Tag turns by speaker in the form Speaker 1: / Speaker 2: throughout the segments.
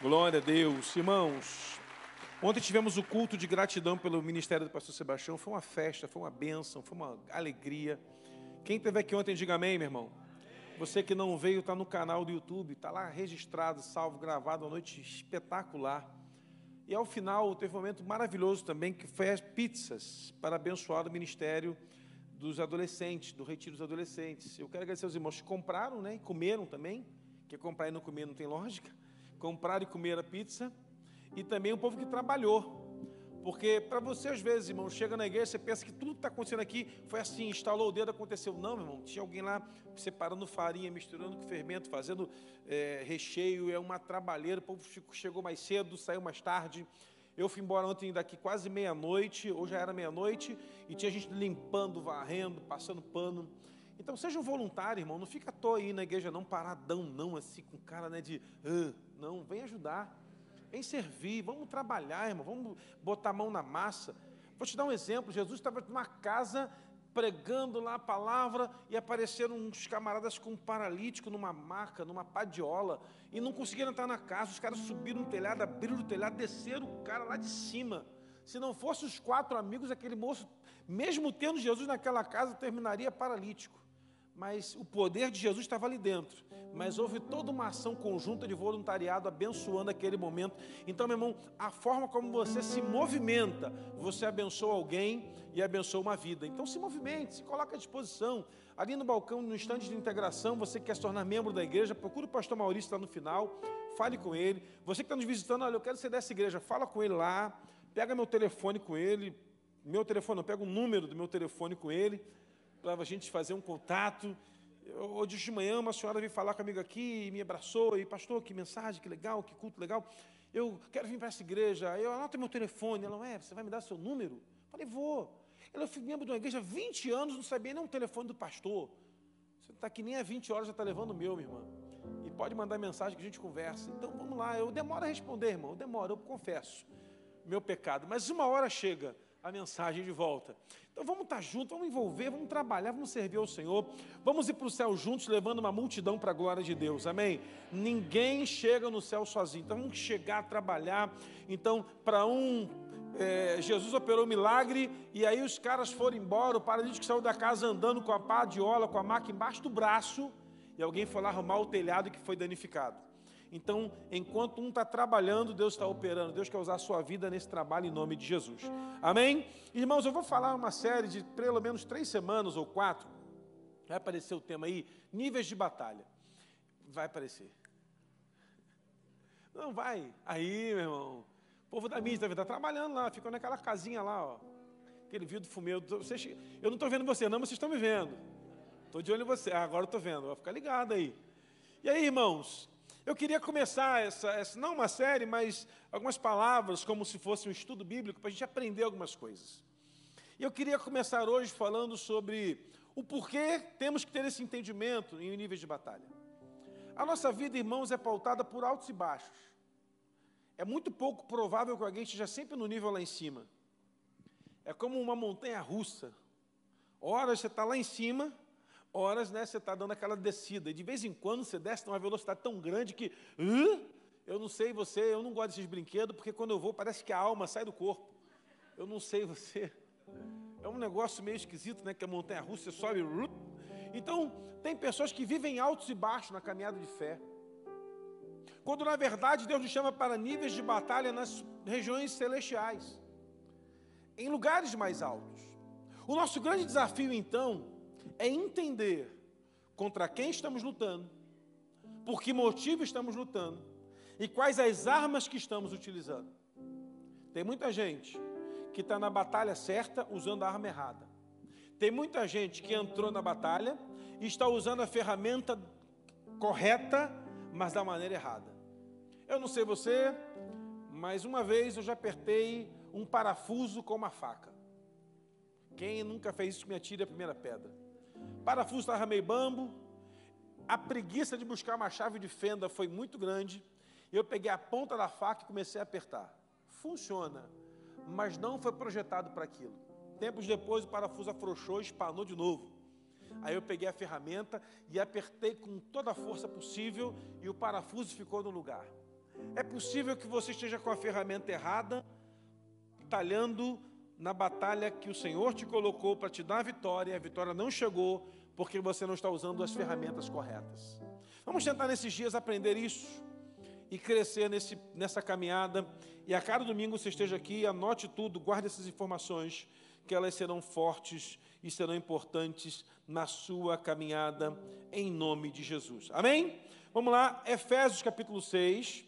Speaker 1: Glória a Deus. Irmãos, ontem tivemos o culto de gratidão pelo ministério do pastor Sebastião. Foi uma festa, foi uma bênção, foi uma alegria. Quem esteve aqui ontem, diga amém, meu irmão. Você que não veio, está no canal do YouTube, está lá registrado, salvo, gravado, uma noite espetacular. E ao final teve um momento maravilhoso também, que foi as pizzas, para abençoar o ministério dos adolescentes, do retiro dos adolescentes. Eu quero agradecer aos irmãos que compraram né, e comeram também, que comprar e não comer não tem lógica comprar e comer a pizza, e também o povo que trabalhou. Porque para você, às vezes, irmão, chega na igreja, você pensa que tudo que está acontecendo aqui foi assim, instalou o dedo, aconteceu. Não, meu irmão, tinha alguém lá separando farinha, misturando com fermento, fazendo é, recheio, é uma trabalheira, o povo chegou mais cedo, saiu mais tarde. Eu fui embora ontem daqui quase meia-noite, hoje já era meia-noite, e tinha gente limpando, varrendo, passando pano. Então seja um voluntário, irmão, não fica à toa aí na igreja, não paradão, não, assim, com cara né, de. Não, vem ajudar, vem servir, vamos trabalhar, irmão, vamos botar a mão na massa. Vou te dar um exemplo: Jesus estava numa casa pregando lá a palavra e apareceram uns camaradas com um paralítico numa maca, numa padiola, e não conseguiram entrar na casa. Os caras subiram no telhado, abriram o telhado, desceram o cara lá de cima. Se não fossem os quatro amigos, aquele moço, mesmo tendo Jesus naquela casa, terminaria paralítico mas o poder de Jesus estava ali dentro. Mas houve toda uma ação conjunta de voluntariado abençoando aquele momento. Então, meu irmão, a forma como você se movimenta, você abençoa alguém e abençoa uma vida. Então, se movimente, se coloque à disposição. Ali no balcão, no instante de integração, você quer se tornar membro da igreja, procure o pastor Maurício lá no final, fale com ele. Você que está nos visitando, olha, eu quero ser dessa igreja, fala com ele lá, pega meu telefone com ele, meu telefone, pega o número do meu telefone com ele para a gente fazer um contato. Hoje de manhã uma senhora veio falar comigo aqui e me abraçou, e pastor, que mensagem, que legal, que culto legal. Eu quero vir para essa igreja, eu anoto meu telefone. Ela, é, você vai me dar seu número? Eu falei, vou. Ela, eu fui membro de uma igreja há 20 anos, não sabia nem o telefone do pastor. Você está aqui nem há 20 horas, já está levando o meu, minha irmã. E pode mandar mensagem que a gente conversa. Então vamos lá, eu demoro a responder, irmão, eu demoro, eu confesso meu pecado. Mas uma hora chega a mensagem de volta. Então vamos estar juntos, vamos envolver, vamos trabalhar, vamos servir ao Senhor, vamos ir para o céu juntos, levando uma multidão para a glória de Deus, amém? Ninguém chega no céu sozinho, então vamos chegar a trabalhar. Então, para um, é, Jesus operou um milagre, e aí os caras foram embora, o paralítico saiu da casa andando com a pá de ola, com a maca embaixo do braço, e alguém foi lá arrumar o telhado que foi danificado. Então, enquanto um está trabalhando, Deus está operando. Deus quer usar a sua vida nesse trabalho em nome de Jesus. Amém? Irmãos, eu vou falar uma série de pelo menos três semanas ou quatro. Vai aparecer o tema aí, níveis de batalha. Vai aparecer. Não vai. Aí, meu irmão. O povo da mídia está trabalhando lá, ficou naquela casinha lá, ó. Aquele vidro fumeu. eu não estou vendo você, não, mas vocês estão me vendo. Estou de olho em você. Ah, agora estou vendo. Vai ficar ligado aí. E aí, irmãos, eu queria começar essa, essa, não uma série, mas algumas palavras, como se fosse um estudo bíblico, para a gente aprender algumas coisas. E eu queria começar hoje falando sobre o porquê temos que ter esse entendimento em níveis de batalha. A nossa vida, irmãos, é pautada por altos e baixos. É muito pouco provável que alguém esteja sempre no nível lá em cima. É como uma montanha russa. Ora você está lá em cima, horas né, você está dando aquela descida. E de vez em quando você desce numa velocidade tão grande que. Eu não sei você, eu não gosto desses brinquedos, porque quando eu vou parece que a alma sai do corpo. Eu não sei você. É um negócio meio esquisito, né? Que a montanha russa sobe. Então, tem pessoas que vivem altos e baixos na caminhada de fé. Quando na verdade Deus nos chama para níveis de batalha nas regiões celestiais, em lugares mais altos. O nosso grande desafio então é entender contra quem estamos lutando, por que motivo estamos lutando e quais as armas que estamos utilizando. Tem muita gente que está na batalha certa usando a arma errada. Tem muita gente que entrou na batalha e está usando a ferramenta correta, mas da maneira errada. Eu não sei você, mas uma vez eu já apertei um parafuso com uma faca. Quem nunca fez isso me atire a primeira pedra parafuso estava meio bambo, a preguiça de buscar uma chave de fenda foi muito grande, eu peguei a ponta da faca e comecei a apertar. Funciona, mas não foi projetado para aquilo. Tempos depois o parafuso afrouxou e espanou de novo. Aí eu peguei a ferramenta e apertei com toda a força possível e o parafuso ficou no lugar. É possível que você esteja com a ferramenta errada, talhando na batalha que o Senhor te colocou para te dar a vitória, e a vitória não chegou porque você não está usando as ferramentas corretas. Vamos tentar nesses dias aprender isso e crescer nesse, nessa caminhada. E a cada domingo você esteja aqui, anote tudo, guarde essas informações, que elas serão fortes e serão importantes na sua caminhada, em nome de Jesus. Amém? Vamos lá, Efésios capítulo 6.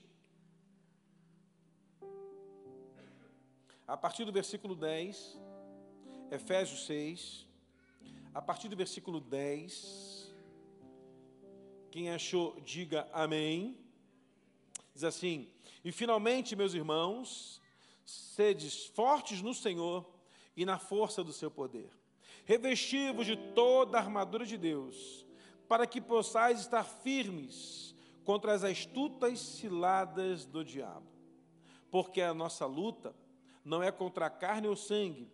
Speaker 1: A partir do versículo 10, Efésios 6, a partir do versículo 10. Quem achou, diga amém. Diz assim: E finalmente, meus irmãos, sedes fortes no Senhor e na força do seu poder. Revesti-vos de toda a armadura de Deus, para que possais estar firmes contra as astutas ciladas do diabo. Porque a nossa luta não é contra a carne ou sangue,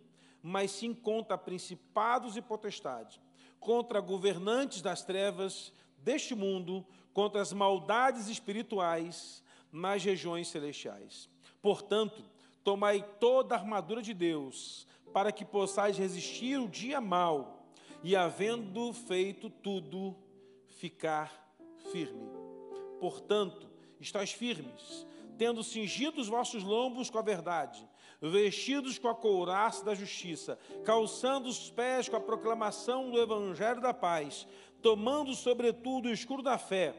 Speaker 1: mas sim contra principados e potestades, contra governantes das trevas deste mundo, contra as maldades espirituais nas regiões celestiais. Portanto, tomai toda a armadura de Deus, para que possais resistir o dia mau, e havendo feito tudo, ficar firme. Portanto, estáis firmes, tendo cingido os vossos lombos com a verdade, vestidos com a couraça da justiça, calçando os pés com a proclamação do evangelho da paz, tomando sobretudo o escuro da fé,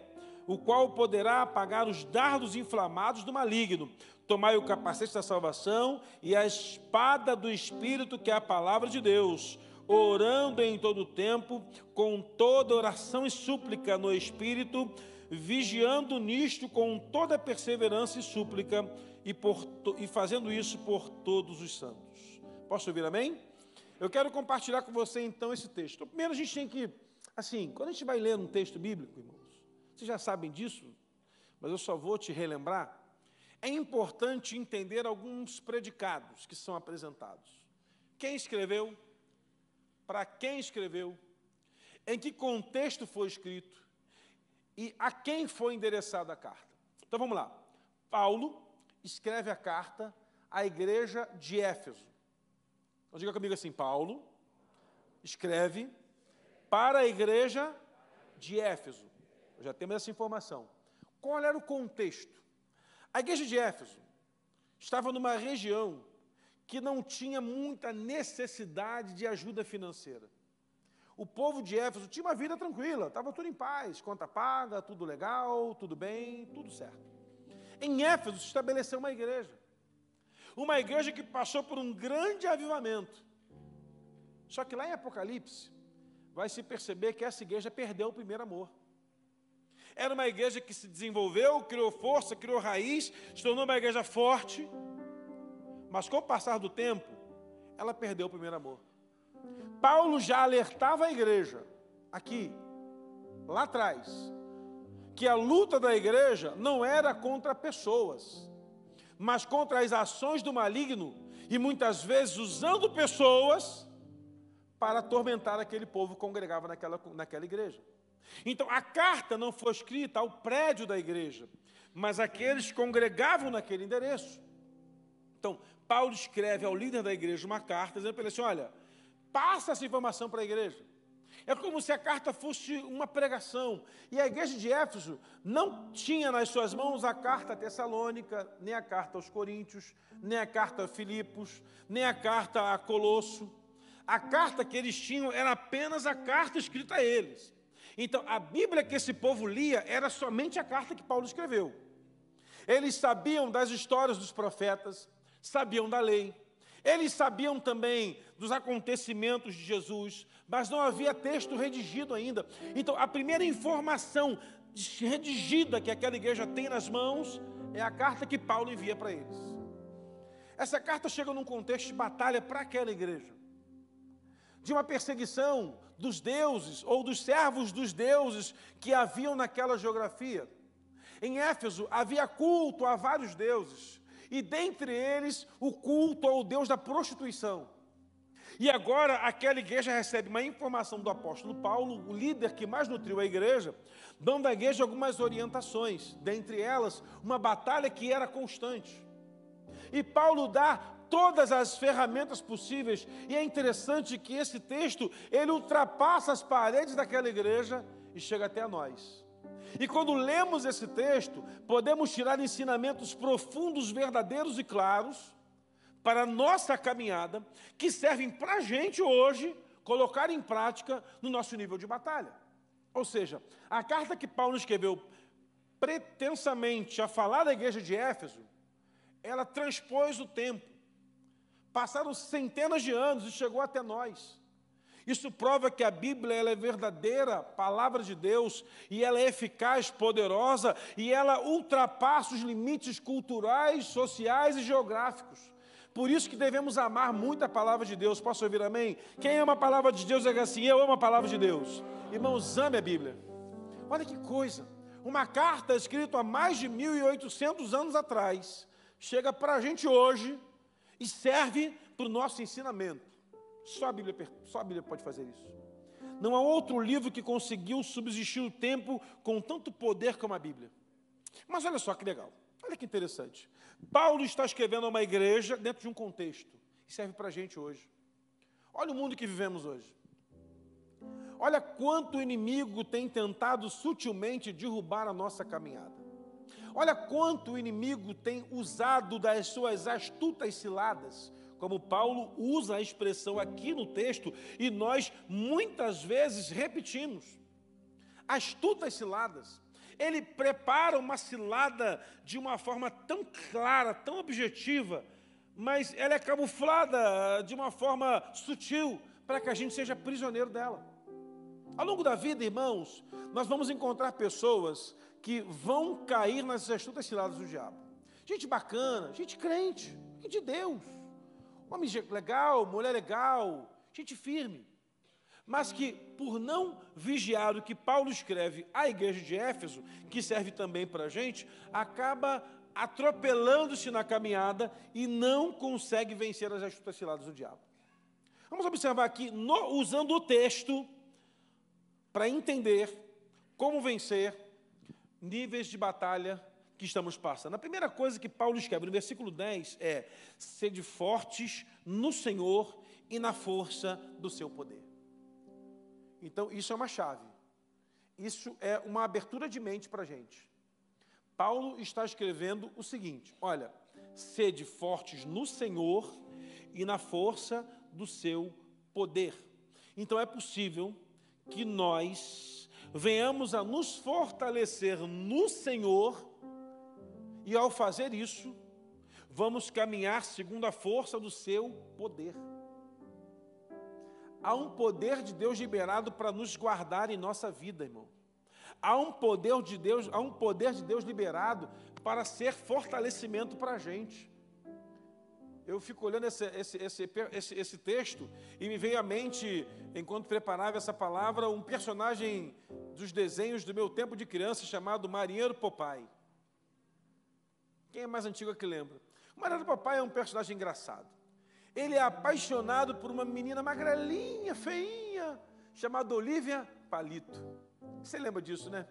Speaker 1: o qual poderá apagar os dardos inflamados do maligno. Tomai o capacete da salvação e a espada do Espírito, que é a palavra de Deus, orando em todo o tempo, com toda oração e súplica no Espírito, vigiando nisto com toda perseverança e súplica, e, por, e fazendo isso por todos os santos. Posso ouvir amém? Eu quero compartilhar com você então esse texto. Primeiro a gente tem que, assim, quando a gente vai ler um texto bíblico, irmãos, vocês já sabem disso, mas eu só vou te relembrar. É importante entender alguns predicados que são apresentados. Quem escreveu? Para quem escreveu? Em que contexto foi escrito? e a quem foi endereçada a carta. Então vamos lá. Paulo escreve a carta à igreja de Éfeso. Então diga comigo assim: Paulo escreve para a igreja de Éfeso. Já temos essa informação. Qual era o contexto? A igreja de Éfeso estava numa região que não tinha muita necessidade de ajuda financeira o povo de Éfeso tinha uma vida tranquila, estava tudo em paz, conta paga, tudo legal, tudo bem, tudo certo. Em Éfeso se estabeleceu uma igreja, uma igreja que passou por um grande avivamento. Só que lá em Apocalipse, vai se perceber que essa igreja perdeu o primeiro amor. Era uma igreja que se desenvolveu, criou força, criou raiz, se tornou uma igreja forte, mas com o passar do tempo, ela perdeu o primeiro amor. Paulo já alertava a igreja, aqui, lá atrás, que a luta da igreja não era contra pessoas, mas contra as ações do maligno, e muitas vezes usando pessoas para atormentar aquele povo que congregava naquela, naquela igreja. Então, a carta não foi escrita ao prédio da igreja, mas àqueles que congregavam naquele endereço. Então, Paulo escreve ao líder da igreja uma carta, dizendo para ele assim: olha, passa essa informação para a igreja. É como se a carta fosse uma pregação. E a igreja de Éfeso não tinha nas suas mãos a carta tessalônica, nem a carta aos Coríntios, nem a carta a Filipos, nem a carta a Colosso. A carta que eles tinham era apenas a carta escrita a eles. Então, a Bíblia que esse povo lia era somente a carta que Paulo escreveu. Eles sabiam das histórias dos profetas, sabiam da lei, eles sabiam também dos acontecimentos de Jesus, mas não havia texto redigido ainda. Então, a primeira informação redigida que aquela igreja tem nas mãos é a carta que Paulo envia para eles. Essa carta chega num contexto de batalha para aquela igreja, de uma perseguição dos deuses ou dos servos dos deuses que haviam naquela geografia. Em Éfeso havia culto a vários deuses e dentre eles o culto ao Deus da prostituição. E agora aquela igreja recebe uma informação do apóstolo Paulo, o líder que mais nutriu a igreja, dando à igreja algumas orientações, dentre elas, uma batalha que era constante. E Paulo dá todas as ferramentas possíveis, e é interessante que esse texto, ele ultrapassa as paredes daquela igreja e chega até nós. E quando lemos esse texto, podemos tirar ensinamentos profundos, verdadeiros e claros para a nossa caminhada, que servem para a gente hoje colocar em prática no nosso nível de batalha. Ou seja, a carta que Paulo escreveu pretensamente a falar da igreja de Éfeso, ela transpôs o tempo. Passaram centenas de anos e chegou até nós. Isso prova que a Bíblia ela é verdadeira palavra de Deus e ela é eficaz, poderosa e ela ultrapassa os limites culturais, sociais e geográficos. Por isso que devemos amar muito a palavra de Deus. Posso ouvir amém? Quem ama a palavra de Deus é assim, eu amo a palavra de Deus. Irmãos, ame a Bíblia. Olha que coisa. Uma carta escrita há mais de 1.800 anos atrás chega para a gente hoje e serve para o nosso ensinamento. Só a, Bíblia, só a Bíblia pode fazer isso. Não há outro livro que conseguiu subsistir o tempo com tanto poder como a Bíblia. Mas olha só que legal, olha que interessante. Paulo está escrevendo a uma igreja dentro de um contexto, e serve para a gente hoje. Olha o mundo que vivemos hoje. Olha quanto o inimigo tem tentado sutilmente derrubar a nossa caminhada. Olha quanto o inimigo tem usado das suas astutas ciladas como Paulo usa a expressão aqui no texto, e nós muitas vezes repetimos. Astutas ciladas. Ele prepara uma cilada de uma forma tão clara, tão objetiva, mas ela é camuflada de uma forma sutil, para que a gente seja prisioneiro dela. Ao longo da vida, irmãos, nós vamos encontrar pessoas que vão cair nas astutas ciladas do diabo. Gente bacana, gente crente, gente de Deus Homem legal, mulher legal, gente firme. Mas que, por não vigiar o que Paulo escreve à igreja de Éfeso, que serve também para a gente, acaba atropelando-se na caminhada e não consegue vencer as astutas ciladas do diabo. Vamos observar aqui, no, usando o texto, para entender como vencer níveis de batalha que estamos passando. A primeira coisa que Paulo escreve no versículo 10 é: sede fortes no Senhor e na força do seu poder. Então, isso é uma chave. Isso é uma abertura de mente para a gente. Paulo está escrevendo o seguinte: olha, sede fortes no Senhor e na força do seu poder. Então, é possível que nós venhamos a nos fortalecer no Senhor e ao fazer isso, vamos caminhar segundo a força do seu poder. Há um poder de Deus liberado para nos guardar em nossa vida, irmão. Há um poder de Deus, há um poder de Deus liberado para ser fortalecimento para a gente. Eu fico olhando esse, esse, esse, esse, texto e me veio à mente, enquanto preparava essa palavra, um personagem dos desenhos do meu tempo de criança chamado Marinheiro Popai. Quem é mais antigo que lembra? O Mariano Papai é um personagem engraçado. Ele é apaixonado por uma menina magrelinha, feinha, chamada Olivia Palito. Você lembra disso, né?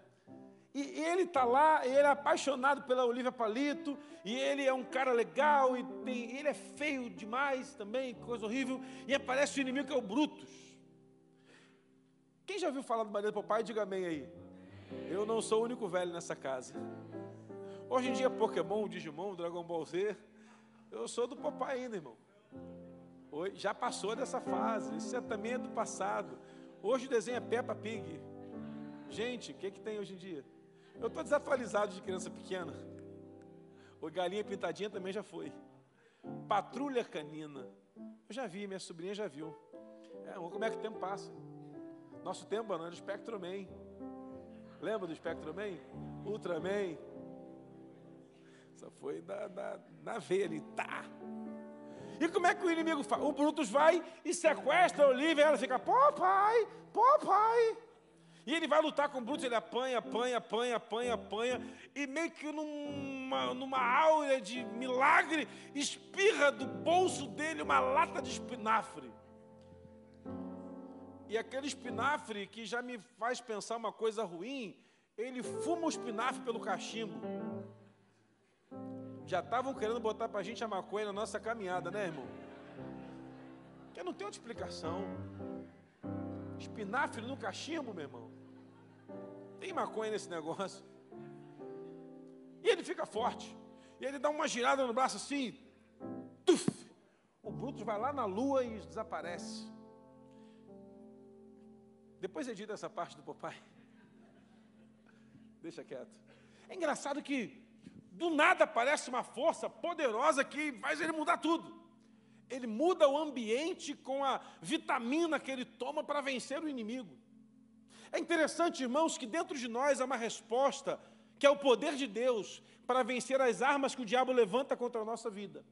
Speaker 1: E ele está lá, ele é apaixonado pela Olivia Palito, e ele é um cara legal, e tem, ele é feio demais também, coisa horrível, e aparece o inimigo que é o Brutus. Quem já ouviu falar do marido do papai, diga amém aí. Eu não sou o único velho nessa casa. Hoje em dia, Pokémon, Digimon, Dragon Ball Z, eu sou do papai ainda, irmão. Hoje, já passou dessa fase, isso é também é do passado. Hoje o desenho é Peppa Pig. Gente, o que, que tem hoje em dia? Eu estou desatualizado de criança pequena. O Galinha Pintadinha também já foi. Patrulha Canina. Eu já vi, minha sobrinha já viu. É, como é que o tempo passa? Nosso tempo, mano, era o Spectroman. Lembra do Spectroman? Ultraman. Só foi na, na, na veia ali, tá. E como é que o inimigo faz? O Brutus vai e sequestra a Olivia, ela fica, pô pai, pô pai. E ele vai lutar com o Brutus, ele apanha, apanha, apanha, apanha, apanha, e meio que numa, numa áurea de milagre, espirra do bolso dele uma lata de espinafre. E aquele espinafre que já me faz pensar uma coisa ruim, ele fuma o espinafre pelo cachimbo. Já estavam querendo botar para a gente a maconha na nossa caminhada, né, irmão? Que não tem outra explicação. Espinafre no cachimbo, meu irmão. Tem maconha nesse negócio. E ele fica forte. E ele dá uma girada no braço assim. Tuf! O Brutus vai lá na lua e desaparece. Depois edita essa parte do papai. Deixa quieto. É engraçado que do nada aparece uma força poderosa que faz ele mudar tudo. Ele muda o ambiente com a vitamina que ele toma para vencer o inimigo. É interessante, irmãos, que dentro de nós há uma resposta, que é o poder de Deus para vencer as armas que o diabo levanta contra a nossa vida.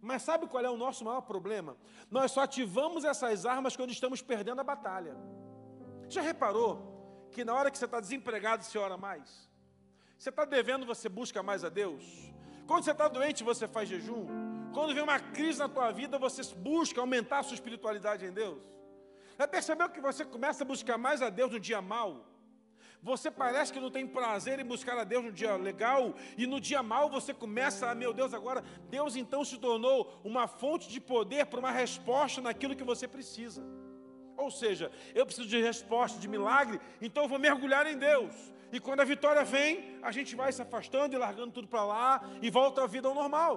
Speaker 1: Mas sabe qual é o nosso maior problema? Nós só ativamos essas armas quando estamos perdendo a batalha. Já reparou que na hora que você está desempregado, você ora mais? Você está devendo, você busca mais a Deus? Quando você está doente, você faz jejum? Quando vem uma crise na tua vida, você busca aumentar a sua espiritualidade em Deus? Já percebeu que você começa a buscar mais a Deus no dia mal? Você parece que não tem prazer em buscar a Deus no dia legal, e no dia mal você começa, a, meu Deus, agora, Deus então se tornou uma fonte de poder para uma resposta naquilo que você precisa. Ou seja, eu preciso de resposta, de milagre, então eu vou mergulhar em Deus. E quando a vitória vem, a gente vai se afastando e largando tudo para lá e volta à vida ao normal.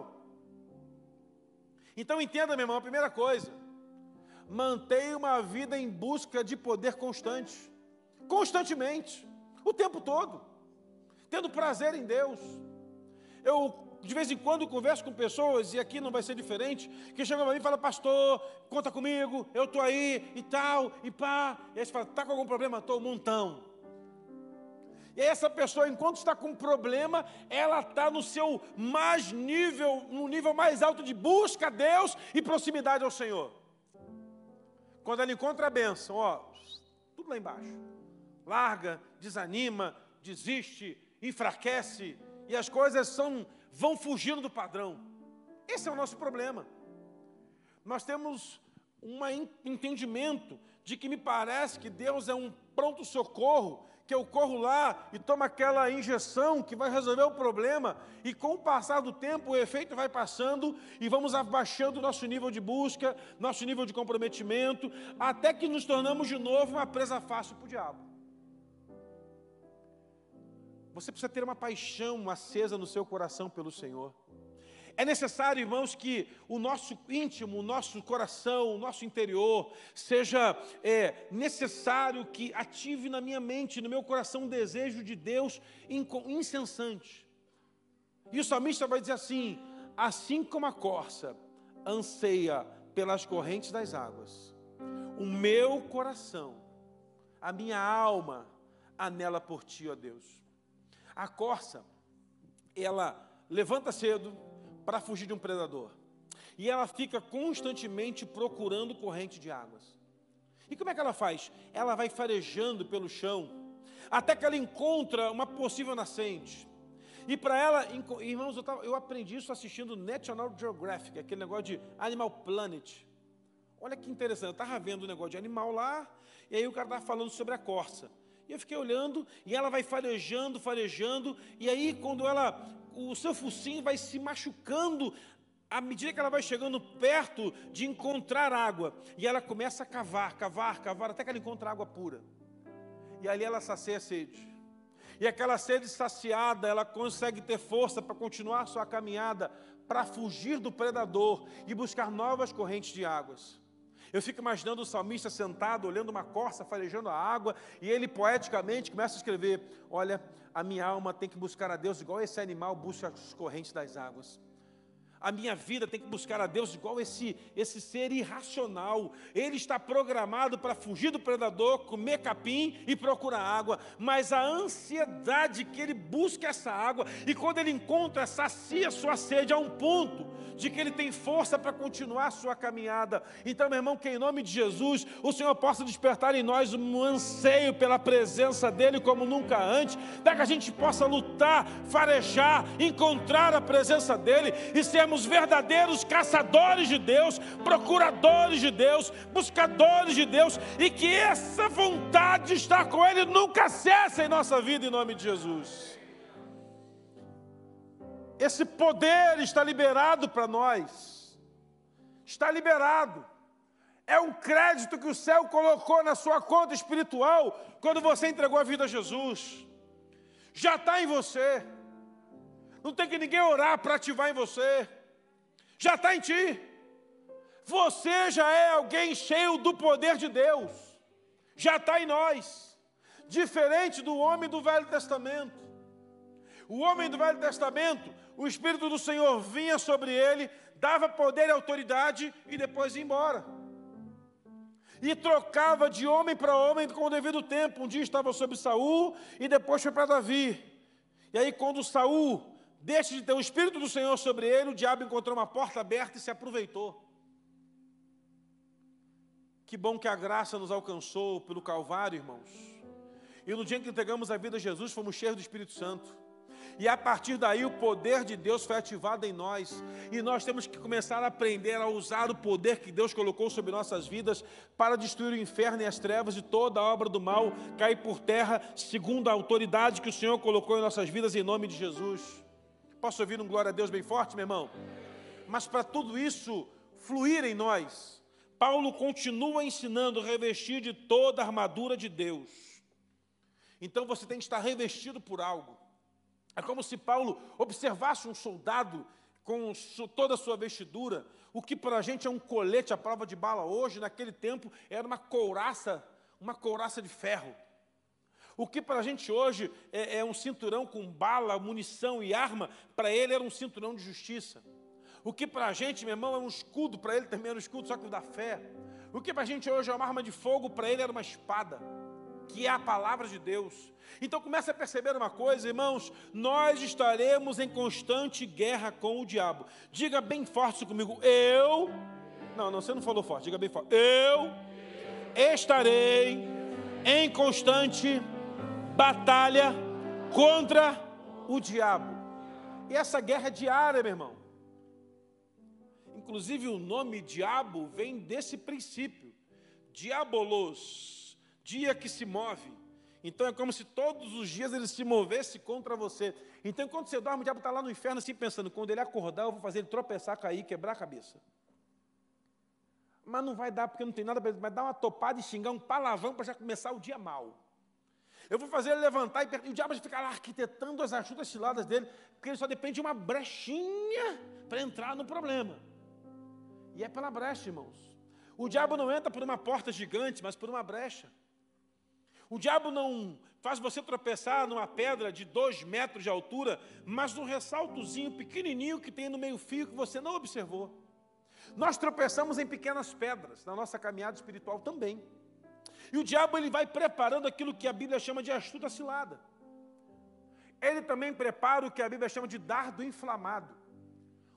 Speaker 1: Então entenda, meu irmão, a primeira coisa, mantenha uma vida em busca de poder constante, constantemente, o tempo todo, tendo prazer em Deus. Eu de vez em quando converso com pessoas, e aqui não vai ser diferente, que chegam para mim e falam, pastor, conta comigo, eu estou aí, e tal, e pá. E aí você fala, está com algum problema? Estou um montão. E essa pessoa, enquanto está com problema, ela está no seu mais nível, no nível mais alto de busca a Deus e proximidade ao Senhor. Quando ela encontra a bênção, ó, tudo lá embaixo. Larga, desanima, desiste, enfraquece, e as coisas são vão fugindo do padrão. Esse é o nosso problema. Nós temos um entendimento de que me parece que Deus é um pronto socorro, que eu corro lá e tomo aquela injeção que vai resolver o problema, e com o passar do tempo o efeito vai passando e vamos abaixando nosso nível de busca, nosso nível de comprometimento, até que nos tornamos de novo uma presa fácil para o diabo. Você precisa ter uma paixão acesa no seu coração pelo Senhor. É necessário, irmãos, que o nosso íntimo, o nosso coração, o nosso interior, seja é, necessário que ative na minha mente, no meu coração, um desejo de Deus incessante. E o salmista vai dizer assim: assim como a corça anseia pelas correntes das águas, o meu coração, a minha alma, anela por ti, ó Deus. A corça, ela levanta cedo para fugir de um predador. E ela fica constantemente procurando corrente de águas. E como é que ela faz? Ela vai farejando pelo chão, até que ela encontra uma possível nascente. E para ela, irmãos, eu, tava, eu aprendi isso assistindo National Geographic, aquele negócio de Animal Planet. Olha que interessante, eu estava vendo um negócio de animal lá, e aí o cara estava falando sobre a corça. E eu fiquei olhando, e ela vai farejando, farejando, e aí quando ela, o seu focinho vai se machucando, à medida que ela vai chegando perto de encontrar água, e ela começa a cavar, cavar, cavar, até que ela encontra água pura. E ali ela sacia a sede. E aquela sede saciada, ela consegue ter força para continuar sua caminhada, para fugir do predador e buscar novas correntes de águas. Eu fico imaginando o salmista sentado, olhando uma corça, farejando a água, e ele poeticamente começa a escrever: Olha, a minha alma tem que buscar a Deus igual esse animal busca as correntes das águas. A minha vida tem que buscar a Deus igual esse, esse ser irracional. Ele está programado para fugir do predador, comer capim e procurar água. Mas a ansiedade que ele busca essa água, e quando ele encontra, sacia sua sede a um ponto de que ele tem força para continuar sua caminhada. Então, meu irmão, que em nome de Jesus, o Senhor possa despertar em nós um anseio pela presença dele como nunca antes, para que a gente possa lutar, farejar, encontrar a presença dele e sermos verdadeiros caçadores de Deus, procuradores de Deus, buscadores de Deus, e que essa vontade de estar com ele nunca cesse em nossa vida em nome de Jesus. Esse poder está liberado para nós. Está liberado. É um crédito que o céu colocou na sua conta espiritual quando você entregou a vida a Jesus. Já está em você. Não tem que ninguém orar para ativar em você. Já está em ti. Você já é alguém cheio do poder de Deus. Já está em nós. Diferente do homem do Velho Testamento. O homem do Velho Testamento o Espírito do Senhor vinha sobre ele, dava poder e autoridade e depois ia embora. E trocava de homem para homem com o devido tempo. Um dia estava sobre Saul e depois foi para Davi. E aí, quando Saul deixa de ter o Espírito do Senhor sobre ele, o diabo encontrou uma porta aberta e se aproveitou. Que bom que a graça nos alcançou pelo Calvário, irmãos. E no dia em que entregamos a vida a Jesus, fomos cheios do Espírito Santo. E a partir daí o poder de Deus foi ativado em nós. E nós temos que começar a aprender a usar o poder que Deus colocou sobre nossas vidas para destruir o inferno e as trevas e toda a obra do mal cair por terra, segundo a autoridade que o Senhor colocou em nossas vidas, em nome de Jesus. Posso ouvir um glória a Deus bem forte, meu irmão? Mas para tudo isso fluir em nós, Paulo continua ensinando revestir de toda a armadura de Deus. Então você tem que estar revestido por algo. É como se Paulo observasse um soldado com toda a sua vestidura, o que para a gente é um colete à prova de bala hoje, naquele tempo era uma couraça, uma couraça de ferro. O que para a gente hoje é, é, um cinturão com bala, munição e arma, para ele era um cinturão de justiça. O que para a gente, meu irmão, é um escudo, para ele também era um escudo, só que da fé. O que para a gente hoje é uma arma de fogo, para ele era uma espada que é a palavra de Deus. Então comece a perceber uma coisa, irmãos, nós estaremos em constante guerra com o diabo. Diga bem forte comigo, eu. Não, não, você não falou forte, diga bem forte. Eu estarei em constante batalha contra o diabo. E essa guerra é diária, meu irmão. Inclusive o nome diabo vem desse princípio. Diabolos dia que se move. Então é como se todos os dias ele se movesse contra você. Então quando você dorme, o diabo está lá no inferno assim pensando, quando ele acordar, eu vou fazer ele tropeçar, cair, quebrar a cabeça. Mas não vai dar, porque não tem nada para ele, vai dar uma topada e xingar um palavrão para já começar o dia mal. Eu vou fazer ele levantar e, e o diabo ficar lá arquitetando as ajudas ciladas dele, porque ele só depende de uma brechinha para entrar no problema. E é pela brecha, irmãos. O diabo não entra por uma porta gigante, mas por uma brecha. O diabo não faz você tropeçar numa pedra de dois metros de altura, mas num ressaltozinho pequenininho que tem no meio fio que você não observou. Nós tropeçamos em pequenas pedras na nossa caminhada espiritual também. E o diabo ele vai preparando aquilo que a Bíblia chama de astuta cilada. Ele também prepara o que a Bíblia chama de dardo inflamado.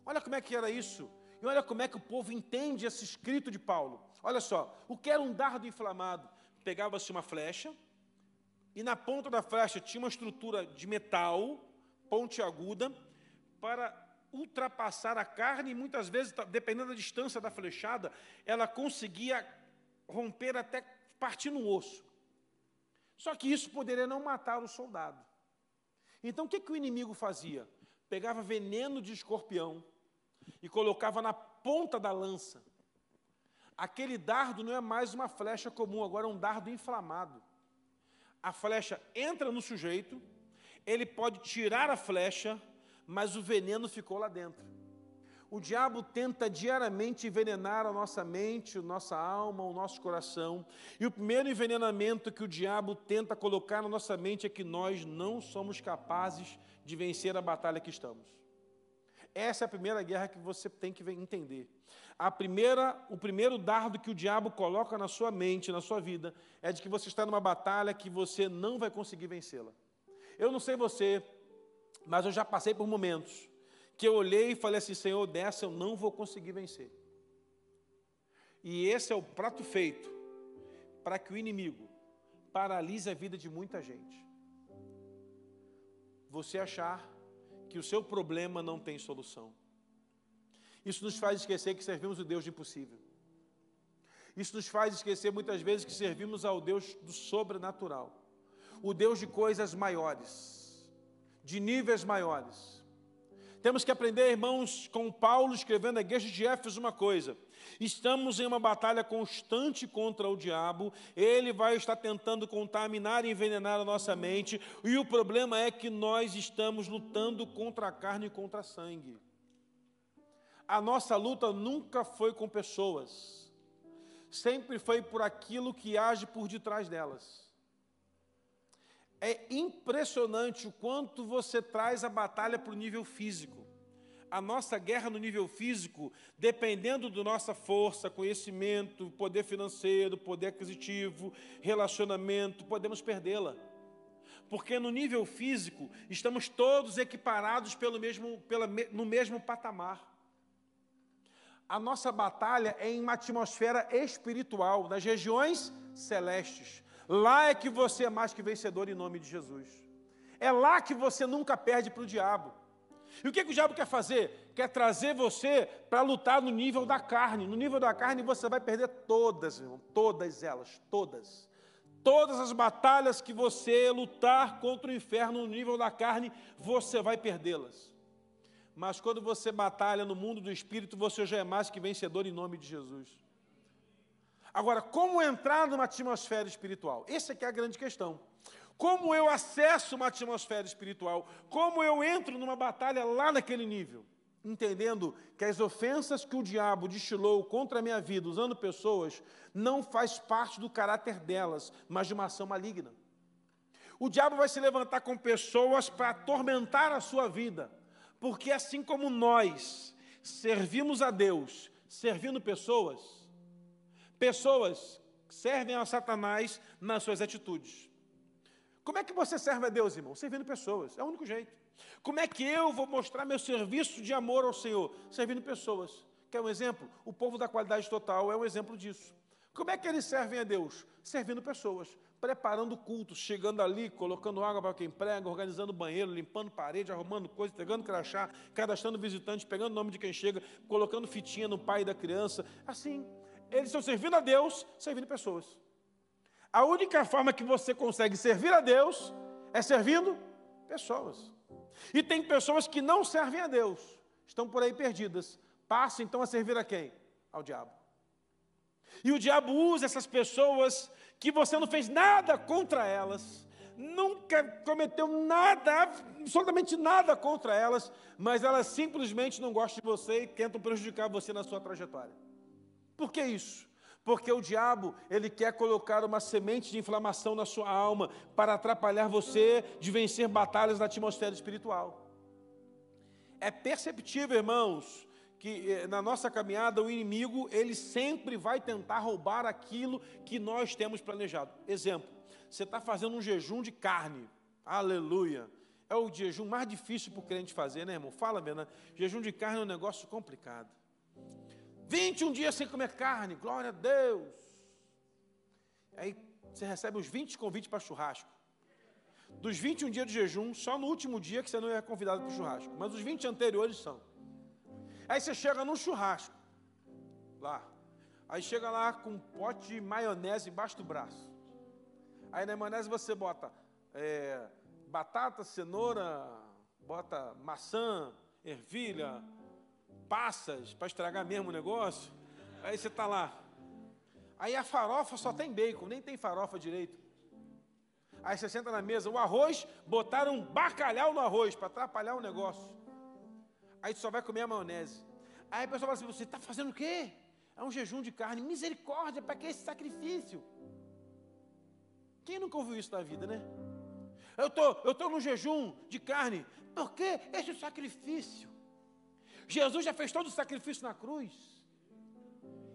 Speaker 1: Olha como é que era isso. E olha como é que o povo entende esse escrito de Paulo. Olha só, o que era um dardo inflamado? pegava-se uma flecha, e na ponta da flecha tinha uma estrutura de metal, pontiaguda, para ultrapassar a carne, e muitas vezes, dependendo da distância da flechada, ela conseguia romper até partir no osso. Só que isso poderia não matar o soldado. Então o que, que o inimigo fazia? Pegava veneno de escorpião e colocava na ponta da lança aquele dardo não é mais uma flecha comum, agora é um dardo inflamado. A flecha entra no sujeito, ele pode tirar a flecha, mas o veneno ficou lá dentro. O diabo tenta diariamente envenenar a nossa mente, a nossa alma, o nosso coração. E o primeiro envenenamento que o diabo tenta colocar na nossa mente é que nós não somos capazes de vencer a batalha que estamos. Essa é a primeira guerra que você tem que entender a primeira, o primeiro dardo que o diabo coloca na sua mente, na sua vida, é de que você está numa batalha que você não vai conseguir vencê-la. Eu não sei você, mas eu já passei por momentos que eu olhei e falei assim: Senhor, dessa eu não vou conseguir vencer. E esse é o prato feito para que o inimigo paralise a vida de muita gente. Você achar que o seu problema não tem solução. Isso nos faz esquecer que servimos o Deus de impossível. Isso nos faz esquecer muitas vezes que servimos ao Deus do sobrenatural, o Deus de coisas maiores, de níveis maiores. Temos que aprender, irmãos, com Paulo escrevendo a igreja de Éfeso uma coisa. Estamos em uma batalha constante contra o diabo, ele vai estar tentando contaminar e envenenar a nossa mente, e o problema é que nós estamos lutando contra a carne e contra a sangue. A nossa luta nunca foi com pessoas, sempre foi por aquilo que age por detrás delas. É impressionante o quanto você traz a batalha para o nível físico. A nossa guerra no nível físico, dependendo da nossa força, conhecimento, poder financeiro, poder aquisitivo, relacionamento, podemos perdê-la. Porque no nível físico, estamos todos equiparados pelo mesmo, pela, no mesmo patamar. A nossa batalha é em uma atmosfera espiritual, nas regiões celestes. Lá é que você é mais que vencedor em nome de Jesus. É lá que você nunca perde para o diabo. E o que, que o diabo quer fazer? Quer trazer você para lutar no nível da carne. No nível da carne você vai perder todas, irmão, todas elas, todas. Todas as batalhas que você lutar contra o inferno no nível da carne, você vai perdê-las. Mas quando você batalha no mundo do espírito, você já é mais que vencedor em nome de Jesus. Agora, como entrar numa atmosfera espiritual? Essa é a grande questão. Como eu acesso uma atmosfera espiritual? Como eu entro numa batalha lá naquele nível? Entendendo que as ofensas que o diabo destilou contra a minha vida, usando pessoas, não faz parte do caráter delas, mas de uma ação maligna. O diabo vai se levantar com pessoas para atormentar a sua vida, porque assim como nós servimos a Deus servindo pessoas, Pessoas servem a Satanás nas suas atitudes. Como é que você serve a Deus, irmão? Servindo pessoas, é o único jeito. Como é que eu vou mostrar meu serviço de amor ao Senhor? Servindo pessoas. Quer um exemplo? O povo da qualidade total é um exemplo disso. Como é que eles servem a Deus? Servindo pessoas, preparando cultos, chegando ali, colocando água para quem prega, organizando banheiro, limpando parede, arrumando coisas, pegando crachá, cadastrando visitantes, pegando o nome de quem chega, colocando fitinha no pai da criança. Assim, eles estão servindo a Deus, servindo pessoas. A única forma que você consegue servir a Deus é servindo pessoas. E tem pessoas que não servem a Deus, estão por aí perdidas. Passa então a servir a quem? Ao diabo. E o diabo usa essas pessoas que você não fez nada contra elas, nunca cometeu nada, absolutamente nada contra elas, mas elas simplesmente não gostam de você e tentam prejudicar você na sua trajetória. Por que isso? Porque o diabo, ele quer colocar uma semente de inflamação na sua alma para atrapalhar você de vencer batalhas na atmosfera espiritual. É perceptível, irmãos, que eh, na nossa caminhada o inimigo, ele sempre vai tentar roubar aquilo que nós temos planejado. Exemplo, você está fazendo um jejum de carne, aleluia. É o jejum mais difícil para o crente fazer, né, irmão? Fala, Bena. Jejum de carne é um negócio complicado. 21 dias sem comer carne, glória a Deus. Aí você recebe os 20 convites para churrasco. Dos 21 dias de jejum, só no último dia que você não é convidado para o churrasco. Mas os 20 anteriores são. Aí você chega num churrasco, lá. Aí chega lá com um pote de maionese embaixo do braço. Aí na maionese você bota é, batata, cenoura, bota maçã, ervilha, passas para estragar mesmo o negócio. Aí você está lá. Aí a farofa só tem bacon, nem tem farofa direito. Aí você senta na mesa, o arroz, botaram um bacalhau no arroz para atrapalhar o negócio. Aí você só vai comer a maionese. Aí a pessoa fala assim: você está fazendo o quê? É um jejum de carne. Misericórdia, para que esse sacrifício? Quem nunca ouviu isso na vida, né? Eu tô, estou tô no jejum de carne. Por que esse sacrifício? Jesus já fez todo o sacrifício na cruz.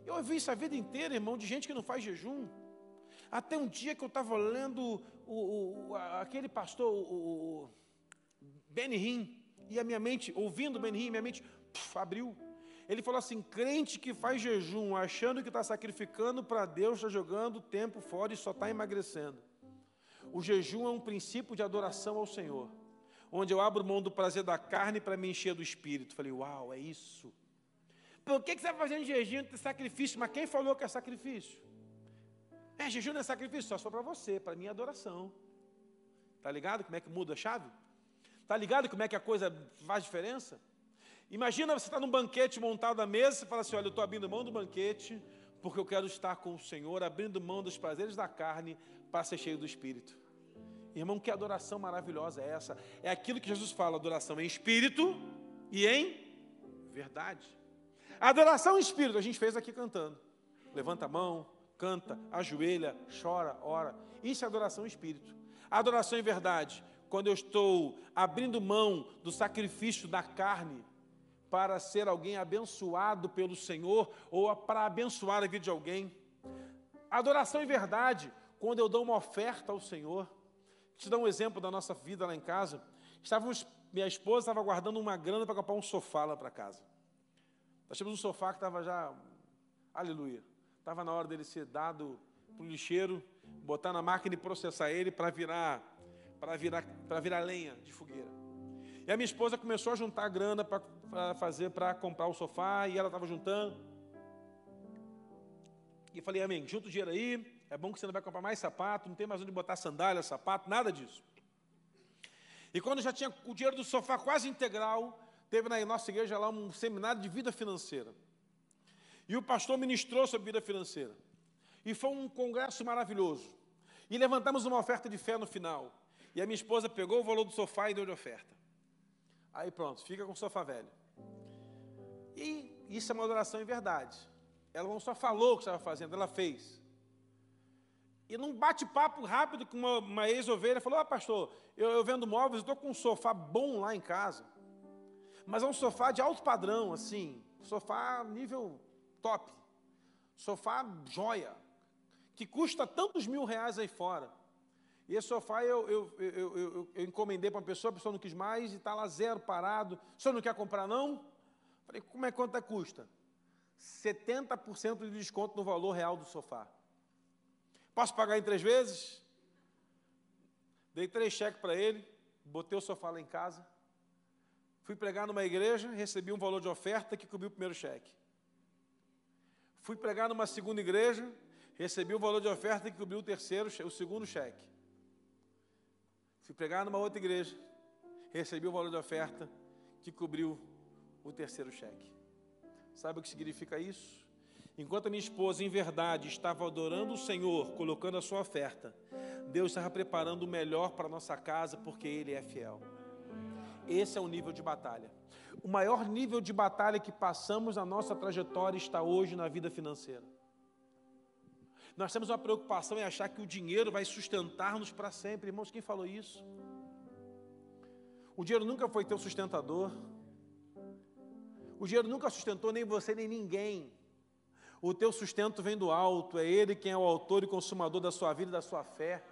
Speaker 1: Eu ouvi isso a vida inteira, irmão, de gente que não faz jejum. Até um dia que eu estava lendo o, o, aquele pastor, o, o Benny Hinn, E a minha mente, ouvindo Benihim, minha mente abriu. Ele falou assim: crente que faz jejum, achando que está sacrificando para Deus, está jogando tempo fora e só está emagrecendo. O jejum é um princípio de adoração ao Senhor, onde eu abro mão do prazer da carne para me encher do espírito. Falei, uau, é isso. Por que, que você vai fazendo jejum de sacrifício? Mas quem falou que é sacrifício? É, jejum não é sacrifício, só, só para você, para minha adoração. Tá ligado como é que muda a chave? Tá ligado como é que a coisa faz diferença? Imagina você estar tá num banquete montado à mesa e fala assim: olha, eu estou abrindo mão do banquete porque eu quero estar com o Senhor, abrindo mão dos prazeres da carne para ser cheio do Espírito. Irmão, que adoração maravilhosa é essa? É aquilo que Jesus fala: adoração em espírito e em verdade. adoração em espírito, a gente fez aqui cantando. Levanta a mão, canta, ajoelha, chora, ora. Isso é adoração em espírito. adoração em verdade, quando eu estou abrindo mão do sacrifício da carne para ser alguém abençoado pelo Senhor ou para abençoar a vida de alguém. Adoração em verdade, quando eu dou uma oferta ao Senhor. Te dar um exemplo da nossa vida lá em casa. Estávamos, minha esposa estava guardando uma grana para comprar um sofá lá para casa. Nós tínhamos um sofá que estava já, aleluia, estava na hora dele ser dado para o lixeiro, botar na máquina e processar ele para virar, para virar, para virar lenha de fogueira. E a minha esposa começou a juntar grana para fazer, para comprar o sofá, e ela estava juntando. E falei, amém, junta o dinheiro aí, é bom que você não vai comprar mais sapato, não tem mais onde botar sandália, sapato, nada disso. E quando já tinha o dinheiro do sofá quase integral, teve na nossa igreja lá um seminário de vida financeira. E o pastor ministrou sobre vida financeira. E foi um congresso maravilhoso. E levantamos uma oferta de fé no final. E a minha esposa pegou o valor do sofá e deu de oferta. Aí pronto, fica com o sofá velho. E isso é uma adoração em verdade. Ela não só falou o que estava fazendo, ela fez. E num bate-papo rápido com uma, uma ex-ovelha, falou: Ah, pastor, eu, eu vendo móveis, estou com um sofá bom lá em casa. Mas é um sofá de alto padrão, assim. Sofá nível top. Sofá joia. Que custa tantos mil reais aí fora. E esse sofá eu, eu, eu, eu, eu encomendei para uma pessoa, a pessoa não quis mais e está lá zero, parado. O senhor não quer comprar, não? Falei, como é quanto é custa? 70% de desconto no valor real do sofá. Posso pagar em três vezes? Dei três cheques para ele, botei o sofá lá em casa. Fui pregar numa igreja, recebi um valor de oferta que cobriu o primeiro cheque. Fui pregar numa segunda igreja, recebi um valor de oferta que cobriu o terceiro, o segundo cheque. Fui pregar numa outra igreja, recebi o valor de oferta que cobriu o terceiro cheque. Sabe o que significa isso? Enquanto a minha esposa, em verdade, estava adorando o Senhor, colocando a sua oferta, Deus estava preparando o melhor para a nossa casa, porque Ele é fiel. Esse é o nível de batalha. O maior nível de batalha que passamos na nossa trajetória está hoje na vida financeira. Nós temos uma preocupação em achar que o dinheiro vai sustentar-nos para sempre. Irmãos, quem falou isso? O dinheiro nunca foi teu sustentador. O dinheiro nunca sustentou nem você nem ninguém. O teu sustento vem do alto, é Ele quem é o autor e consumador da sua vida e da sua fé.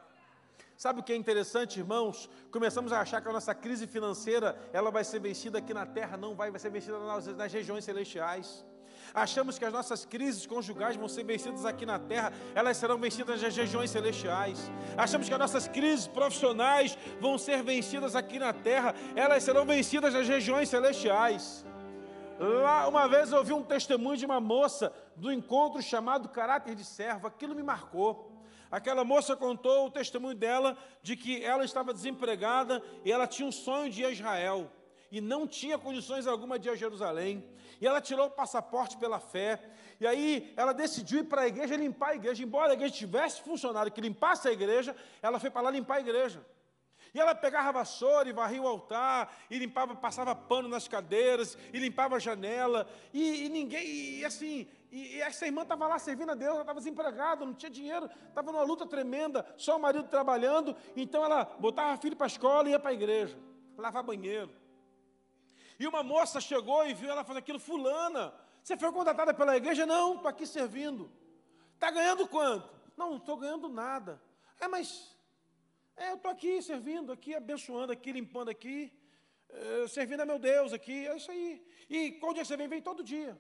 Speaker 1: Sabe o que é interessante, irmãos? Começamos a achar que a nossa crise financeira ela vai ser vencida aqui na terra, não vai, vai ser vencida nas, nas regiões celestiais. Achamos que as nossas crises conjugais vão ser vencidas aqui na terra, elas serão vencidas nas regiões celestiais. Achamos que as nossas crises profissionais vão ser vencidas aqui na terra, elas serão vencidas nas regiões celestiais. Lá, uma vez eu ouvi um testemunho de uma moça do encontro chamado Caráter de Servo, aquilo me marcou. Aquela moça contou o testemunho dela de que ela estava desempregada e ela tinha um sonho de ir a Israel e não tinha condições alguma de ir a Jerusalém. E ela tirou o passaporte pela fé. E aí ela decidiu ir para a igreja limpar a igreja. Embora a igreja tivesse funcionário que limpasse a igreja, ela foi para lá limpar a igreja. E ela pegava a vassoura e varria o altar, e limpava, passava pano nas cadeiras, e limpava a janela, e, e ninguém, e assim, e, e essa irmã estava lá servindo a Deus, ela estava desempregada, não tinha dinheiro, estava numa luta tremenda, só o marido trabalhando, então ela botava filho para a escola e ia para a igreja, lavar banheiro. E uma moça chegou e viu ela fazer aquilo, fulana, você foi contratada pela igreja? Não, estou aqui servindo. Está ganhando quanto? Não, não estou ganhando nada. É, mas é, eu estou aqui servindo, aqui abençoando, aqui limpando aqui. eh, servindo a meu Deus aqui, é isso aí. E qual dia você vem? Vem todo dia.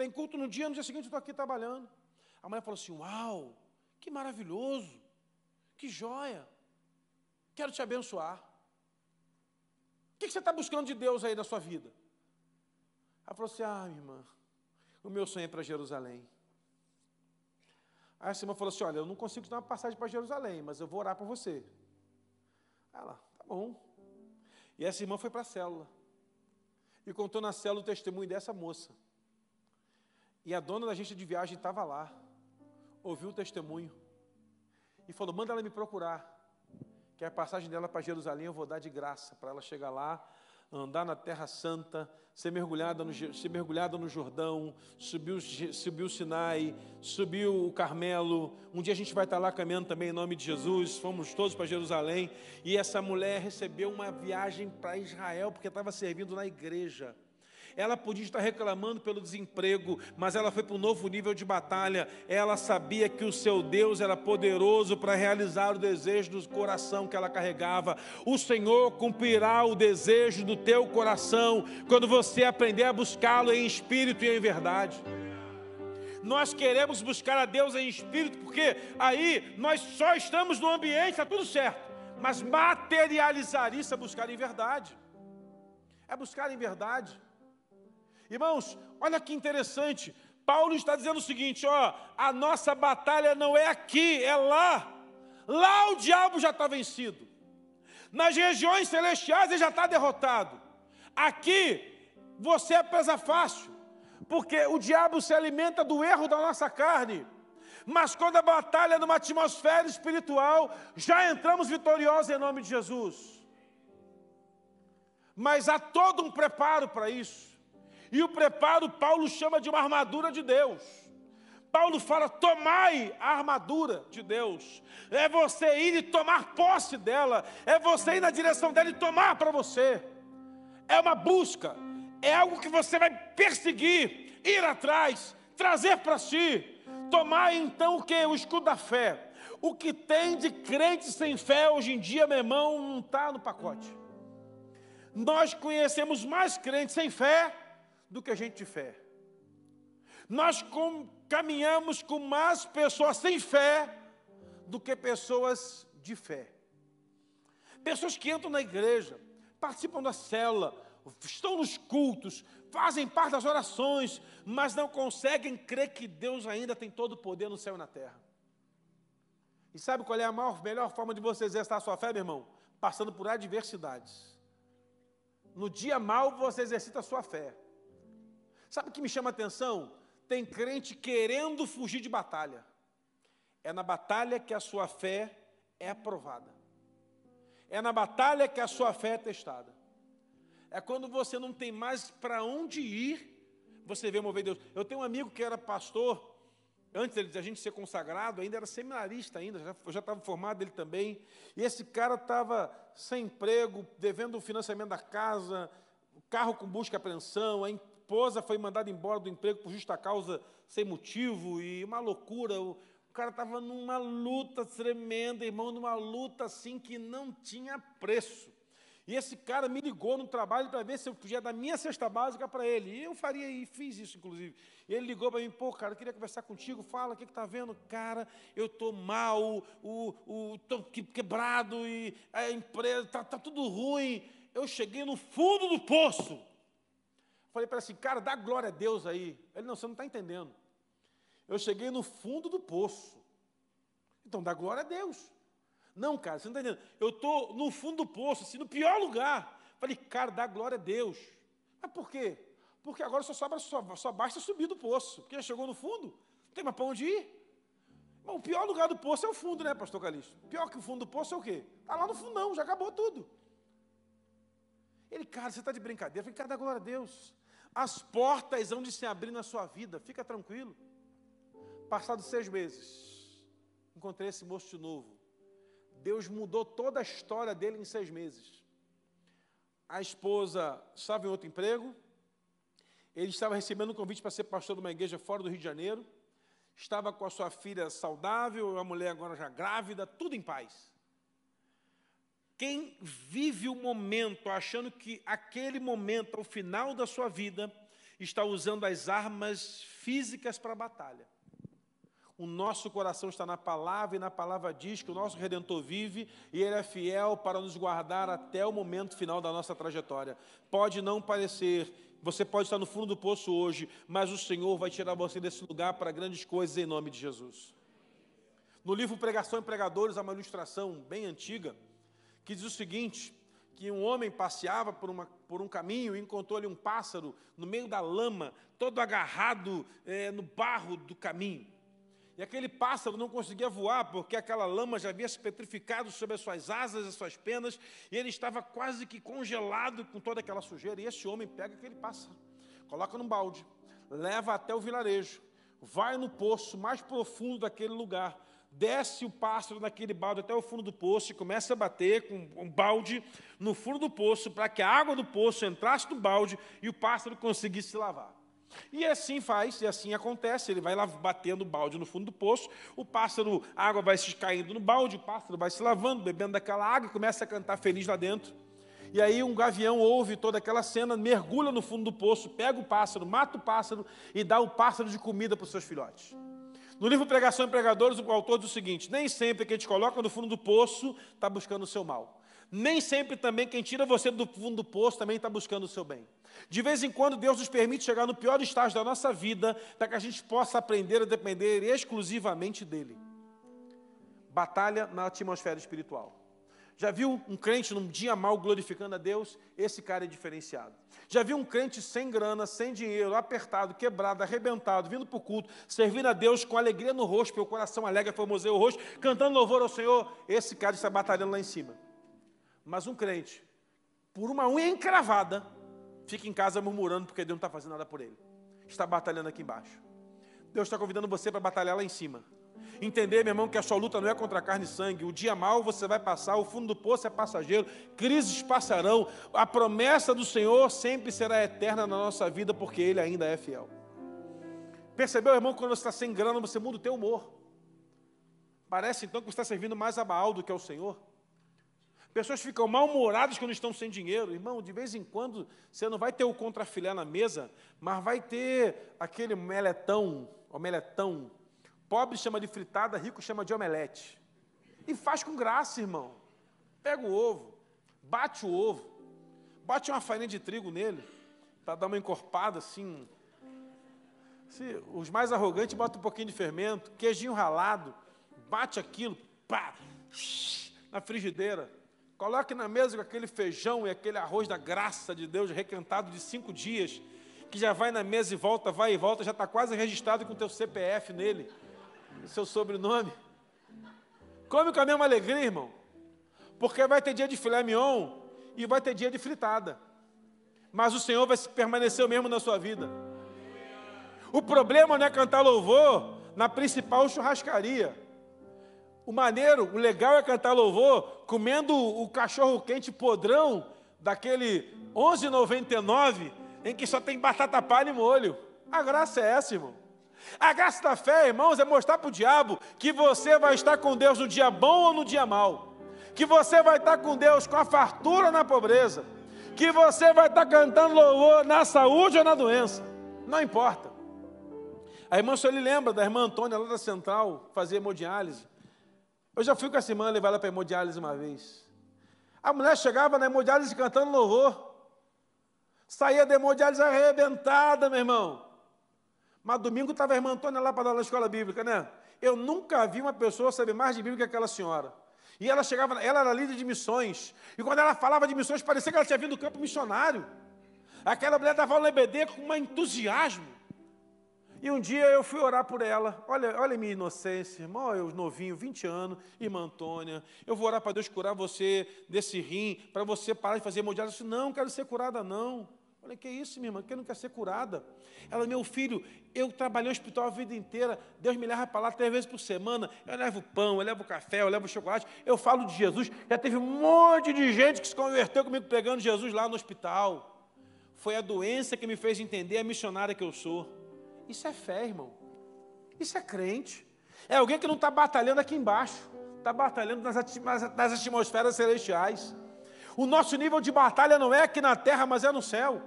Speaker 1: Tem culto no dia, no dia seguinte eu estou aqui trabalhando. A mãe falou assim: Uau, que maravilhoso, que joia, quero te abençoar. O que você está buscando de Deus aí na sua vida? Ela falou assim: Ah, minha irmã, o meu sonho é para Jerusalém. Aí a irmã falou assim: Olha, eu não consigo te dar uma passagem para Jerusalém, mas eu vou orar por você. Ela, tá bom. E essa irmã foi para a célula. E contou na célula o testemunho dessa moça. E a dona da agência de viagem estava lá, ouviu o testemunho e falou: Manda ela me procurar, que a passagem dela para Jerusalém eu vou dar de graça, para ela chegar lá, andar na Terra Santa, ser mergulhada no, ser mergulhada no Jordão, subiu, subiu o Sinai, subiu o Carmelo. Um dia a gente vai estar lá caminhando também em nome de Jesus. Fomos todos para Jerusalém. E essa mulher recebeu uma viagem para Israel, porque estava servindo na igreja. Ela podia estar reclamando pelo desemprego, mas ela foi para um novo nível de batalha. Ela sabia que o seu Deus era poderoso para realizar o desejo do coração que ela carregava. O Senhor cumprirá o desejo do teu coração quando você aprender a buscá-lo em espírito e em verdade. Nós queremos buscar a Deus em espírito, porque aí nós só estamos no ambiente, está tudo certo. Mas materializar isso é buscar em verdade. É buscar em verdade. Irmãos, olha que interessante. Paulo está dizendo o seguinte: ó, a nossa batalha não é aqui, é lá. Lá o diabo já está vencido. Nas regiões celestiais ele já está derrotado. Aqui você é presa fácil, porque o diabo se alimenta do erro da nossa carne. Mas quando a batalha é numa atmosfera espiritual, já entramos vitoriosos em nome de Jesus. Mas há todo um preparo para isso. E o preparo, Paulo chama de uma armadura de Deus. Paulo fala: tomai a armadura de Deus. É você ir e tomar posse dela. É você ir na direção dela e tomar para você. É uma busca. É algo que você vai perseguir, ir atrás, trazer para si. Tomar então o que? O escudo da fé. O que tem de crente sem fé hoje em dia, meu irmão, não está no pacote. Nós conhecemos mais crentes sem fé do que a gente de fé. Nós com, caminhamos com mais pessoas sem fé do que pessoas de fé. Pessoas que entram na igreja, participam da célula, estão nos cultos, fazem parte das orações, mas não conseguem crer que Deus ainda tem todo o poder no céu e na terra. E sabe qual é a maior, melhor forma de você exercitar a sua fé, meu irmão? Passando por adversidades. No dia mal você exercita a sua fé. Sabe o que me chama a atenção? Tem crente querendo fugir de batalha. É na batalha que a sua fé é aprovada. É na batalha que a sua fé é testada. É quando você não tem mais para onde ir, você vê mover Deus. Eu tenho um amigo que era pastor, antes de a gente ser consagrado, ainda era seminarista ainda, já, já estava formado ele também. E esse cara estava sem emprego, devendo o financiamento da casa, carro com busca e apreensão, a esposa foi mandada embora do emprego por justa causa, sem motivo, e uma loucura. O, cara estava numa luta tremenda, irmão, numa luta assim que não tinha preço. E esse cara me ligou no trabalho para ver se eu podia dar minha cesta básica para ele. E eu faria e fiz isso, inclusive. E ele ligou para mim, pô, cara, eu queria conversar contigo, fala, o que está vendo? Cara, eu estou mal, estou quebrado, e a empresa, está tá tudo ruim. Eu cheguei no fundo do poço. Falei para ele assim, cara, dá glória a Deus aí. Ele, não, você não está entendendo. Eu cheguei no fundo do poço. Então dá glória a Deus. Não, cara, você não está entendendo. Eu estou no fundo do poço, assim, no pior lugar. Falei, cara, dá glória a Deus. Mas por quê? Porque agora só, sobra, só, só basta subir do poço. Porque já chegou no fundo, não tem mais para onde ir. Bom, o pior lugar do poço é o fundo, né, pastor Calixto? Pior que o fundo do poço é o quê? Está lá no fundão, já acabou tudo. Ele, cara, você está de brincadeira. Eu falei, cara, dá glória a Deus. As portas vão de se abrir na sua vida, fica tranquilo. Passados seis meses, encontrei esse moço de novo. Deus mudou toda a história dele em seis meses. A esposa estava em outro emprego, ele estava recebendo um convite para ser pastor de uma igreja fora do Rio de Janeiro, estava com a sua filha saudável, a mulher agora já grávida, tudo em paz. Quem vive o momento achando que aquele momento, ao final da sua vida, está usando as armas físicas para a batalha. O nosso coração está na palavra e na palavra diz que o nosso Redentor vive e Ele é fiel para nos guardar até o momento final da nossa trajetória. Pode não parecer, você pode estar no fundo do poço hoje, mas o Senhor vai tirar você desse lugar para grandes coisas em nome de Jesus. No livro Pregação e Pregadores, há uma ilustração bem antiga que diz o seguinte: que um homem passeava por, uma, por um caminho e encontrou ali um pássaro no meio da lama, todo agarrado é, no barro do caminho. E aquele pássaro não conseguia voar, porque aquela lama já havia se petrificado sobre as suas asas, as suas penas, e ele estava quase que congelado com toda aquela sujeira. E esse homem pega aquele pássaro, coloca num balde, leva até o vilarejo, vai no poço mais profundo daquele lugar, desce o pássaro naquele balde até o fundo do poço e começa a bater com um balde no fundo do poço para que a água do poço entrasse no balde e o pássaro conseguisse se lavar. E assim faz, e assim acontece. Ele vai lá batendo o balde no fundo do poço, o pássaro, a água vai se caindo no balde, o pássaro vai se lavando, bebendo daquela água e começa a cantar feliz lá dentro. E aí um gavião ouve toda aquela cena, mergulha no fundo do poço, pega o pássaro, mata o pássaro e dá o pássaro de comida para os seus filhotes. No livro Pregação e Pregadores, o autor diz o seguinte: nem sempre que a gente coloca no fundo do poço está buscando o seu mal. Nem sempre também quem tira você do fundo do poço também está buscando o seu bem. De vez em quando Deus nos permite chegar no pior estágio da nossa vida para que a gente possa aprender a depender exclusivamente dEle. Batalha na atmosfera espiritual. Já viu um crente num dia mal glorificando a Deus? Esse cara é diferenciado. Já viu um crente sem grana, sem dinheiro, apertado, quebrado, arrebentado, vindo para o culto, servindo a Deus com alegria no rosto, pelo coração alegre, formoseia o rosto, cantando louvor ao Senhor? Esse cara está batalhando lá em cima. Mas um crente, por uma unha encravada, fica em casa murmurando porque Deus não está fazendo nada por ele. Está batalhando aqui embaixo. Deus está convidando você para batalhar lá em cima. Entender, meu irmão, que a sua luta não é contra carne e sangue. O dia mal você vai passar, o fundo do poço é passageiro, crises passarão. A promessa do Senhor sempre será eterna na nossa vida, porque Ele ainda é fiel. Percebeu, irmão, quando você está sem grana, você muda o teu humor. Parece então que você está servindo mais a Baal do que ao Senhor. Pessoas ficam mal-humoradas quando estão sem dinheiro. Irmão, de vez em quando você não vai ter o contrafilé na mesa, mas vai ter aquele meletão, omeletão. Pobre chama de fritada, rico chama de omelete. E faz com graça, irmão. Pega o ovo, bate o ovo, bate uma farinha de trigo nele, para dar uma encorpada assim. Se, os mais arrogantes botam um pouquinho de fermento, queijinho ralado, bate aquilo, pá, na frigideira Coloque na mesa com aquele feijão e aquele arroz da graça de Deus, requentado de cinco dias, que já vai na mesa e volta, vai e volta, já está quase registrado com o teu CPF nele, seu sobrenome. Come com a mesma alegria, irmão. Porque vai ter dia de filé mignon e vai ter dia de fritada. Mas o Senhor vai permanecer o mesmo na sua vida. O problema não é cantar louvor na principal churrascaria. O maneiro, o legal é cantar louvor comendo o cachorro quente podrão daquele 11,99 em que só tem batata palha e molho. A graça é essa, irmão. A graça da fé, irmãos, é mostrar para o diabo que você vai estar com Deus no dia bom ou no dia mal. Que você vai estar com Deus com a fartura na pobreza. Que você vai estar cantando louvor na saúde ou na doença. Não importa. A irmã Sueli lembra da irmã Antônia lá da Central, fazia hemodiálise. Eu já fui com essa irmã levar ela para hemodiálise uma vez. A mulher chegava na hemodiálise cantando louvor. Saía da hemodiálise arrebentada, meu irmão. Mas domingo estava a irmã Antônia lá para dar na escola bíblica, né? Eu nunca vi uma pessoa saber mais de Bíblia que aquela senhora. E ela chegava, ela era líder de missões. E quando ela falava de missões, parecia que ela tinha vindo do campo missionário. Aquela mulher dava um EBD com um entusiasmo. E um dia eu fui orar por ela. Olha, olha minha inocência, irmão, eu novinho, 20 anos, irmã Antônia. Eu vou orar para Deus curar você desse rim, para você parar de fazer hemodiálise. Eu disse, não, quero ser curada, não. Olha, que isso, minha irmã, que não quer ser curada. Ela, meu filho, eu trabalhei no hospital a vida inteira, Deus me leva para lá três vezes por semana, eu levo pão, eu levo café, eu levo chocolate, eu falo de Jesus. Já teve um monte de gente que se converteu comigo pregando Jesus lá no hospital. Foi a doença que me fez entender a missionária que eu sou. Isso é fé, irmão. Isso é crente. É alguém que não está batalhando aqui embaixo. está batalhando nas, nas atmosferas celestiais. O nosso nível de batalha não é aqui na terra, mas é no céu.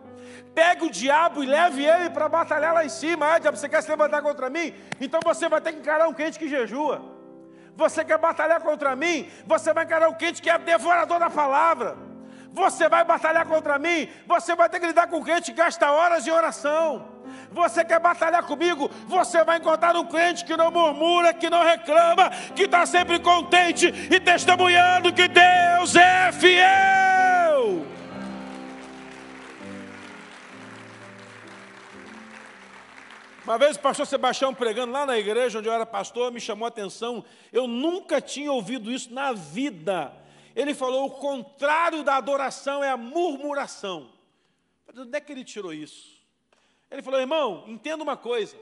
Speaker 1: Pegue o diabo e leve ele para batalhar lá em cima. Ah, diabo, você quer se levantar contra mim? Então você vai ter que encarar um quente que jejua. Você quer batalhar contra mim? Você vai encarar um quente que é devorador da palavra. Você vai batalhar contra mim? Você vai ter que lidar com um crente que gasta horas de oração. Você quer batalhar comigo? Você vai encontrar um crente que não murmura, que não reclama, que está sempre contente e testemunhando que Deus é fiel. Uma vez o pastor Sebastião pregando lá na igreja onde eu era pastor, me chamou a atenção. Eu nunca tinha ouvido isso na vida. Ele falou: o contrário da adoração é a murmuração. De onde é que ele tirou isso? Ele falou: irmão, entenda uma coisa.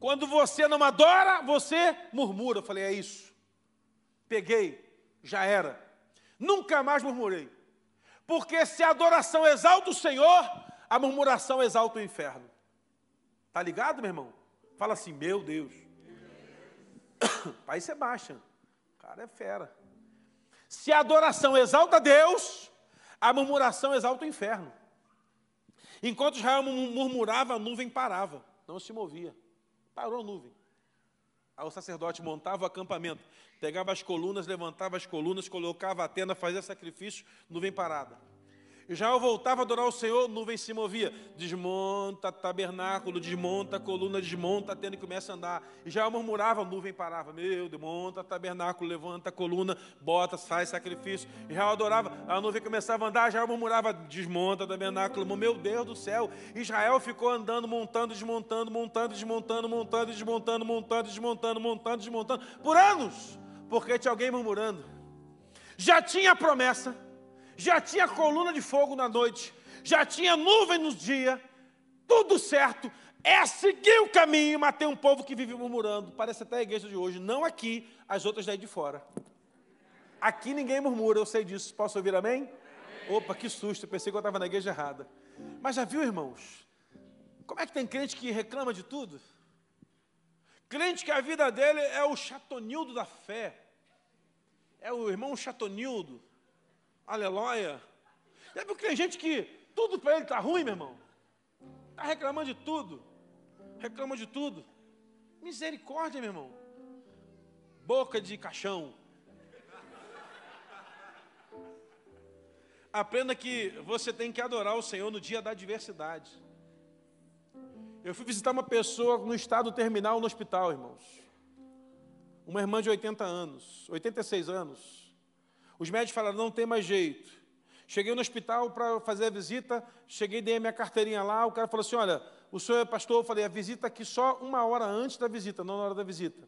Speaker 1: Quando você não adora, você murmura. Eu falei: é isso. Peguei, já era. Nunca mais murmurei. Porque se a adoração exalta o Senhor, a murmuração exalta o inferno. Tá ligado, meu irmão? Fala assim: meu Deus. Pai Sebastião cara é fera. Se a adoração exalta Deus, a murmuração exalta o inferno. Enquanto Israel murmurava, a nuvem parava, não se movia. Parou a nuvem. Aí o sacerdote montava o acampamento, pegava as colunas, levantava as colunas, colocava a tenda, fazia sacrifício, nuvem parada. Israel voltava a adorar o Senhor, nuvem se movia. Desmonta tabernáculo, desmonta coluna, desmonta tenda e começa a andar. Israel murmurava, nuvem parava. Meu, desmonta tabernáculo, levanta coluna, bota, faz sacrifício. Israel adorava, a nuvem começava a andar, Israel murmurava, desmonta tabernáculo. Meu Deus do céu, Israel ficou andando, montando, desmontando, montando, desmontando, montando, desmontando, montando, desmontando, montando, desmontando, por anos, porque tinha alguém murmurando. Já tinha promessa já tinha coluna de fogo na noite, já tinha nuvem no dia, tudo certo. É seguir o caminho, mas tem um povo que vive murmurando. Parece até a igreja de hoje, não aqui, as outras daí de fora. Aqui ninguém murmura, eu sei disso. Posso ouvir amém? amém. Opa, que susto, pensei que eu estava na igreja errada. Mas já viu, irmãos? Como é que tem crente que reclama de tudo? Crente que a vida dele é o chatonildo da fé. É o irmão chatonildo. Aleluia. É porque tem gente que tudo para ele está ruim, meu irmão. Está reclamando de tudo. Reclama de tudo. Misericórdia, meu irmão. Boca de caixão. Aprenda que você tem que adorar o Senhor no dia da adversidade. Eu fui visitar uma pessoa no estado terminal no hospital, irmãos. Uma irmã de 80 anos, 86 anos. Os médicos falaram, não tem mais jeito. Cheguei no hospital para fazer a visita, cheguei, dei a minha carteirinha lá, o cara falou assim, olha, o senhor é pastor? Eu falei, a visita aqui só uma hora antes da visita, não na hora da visita.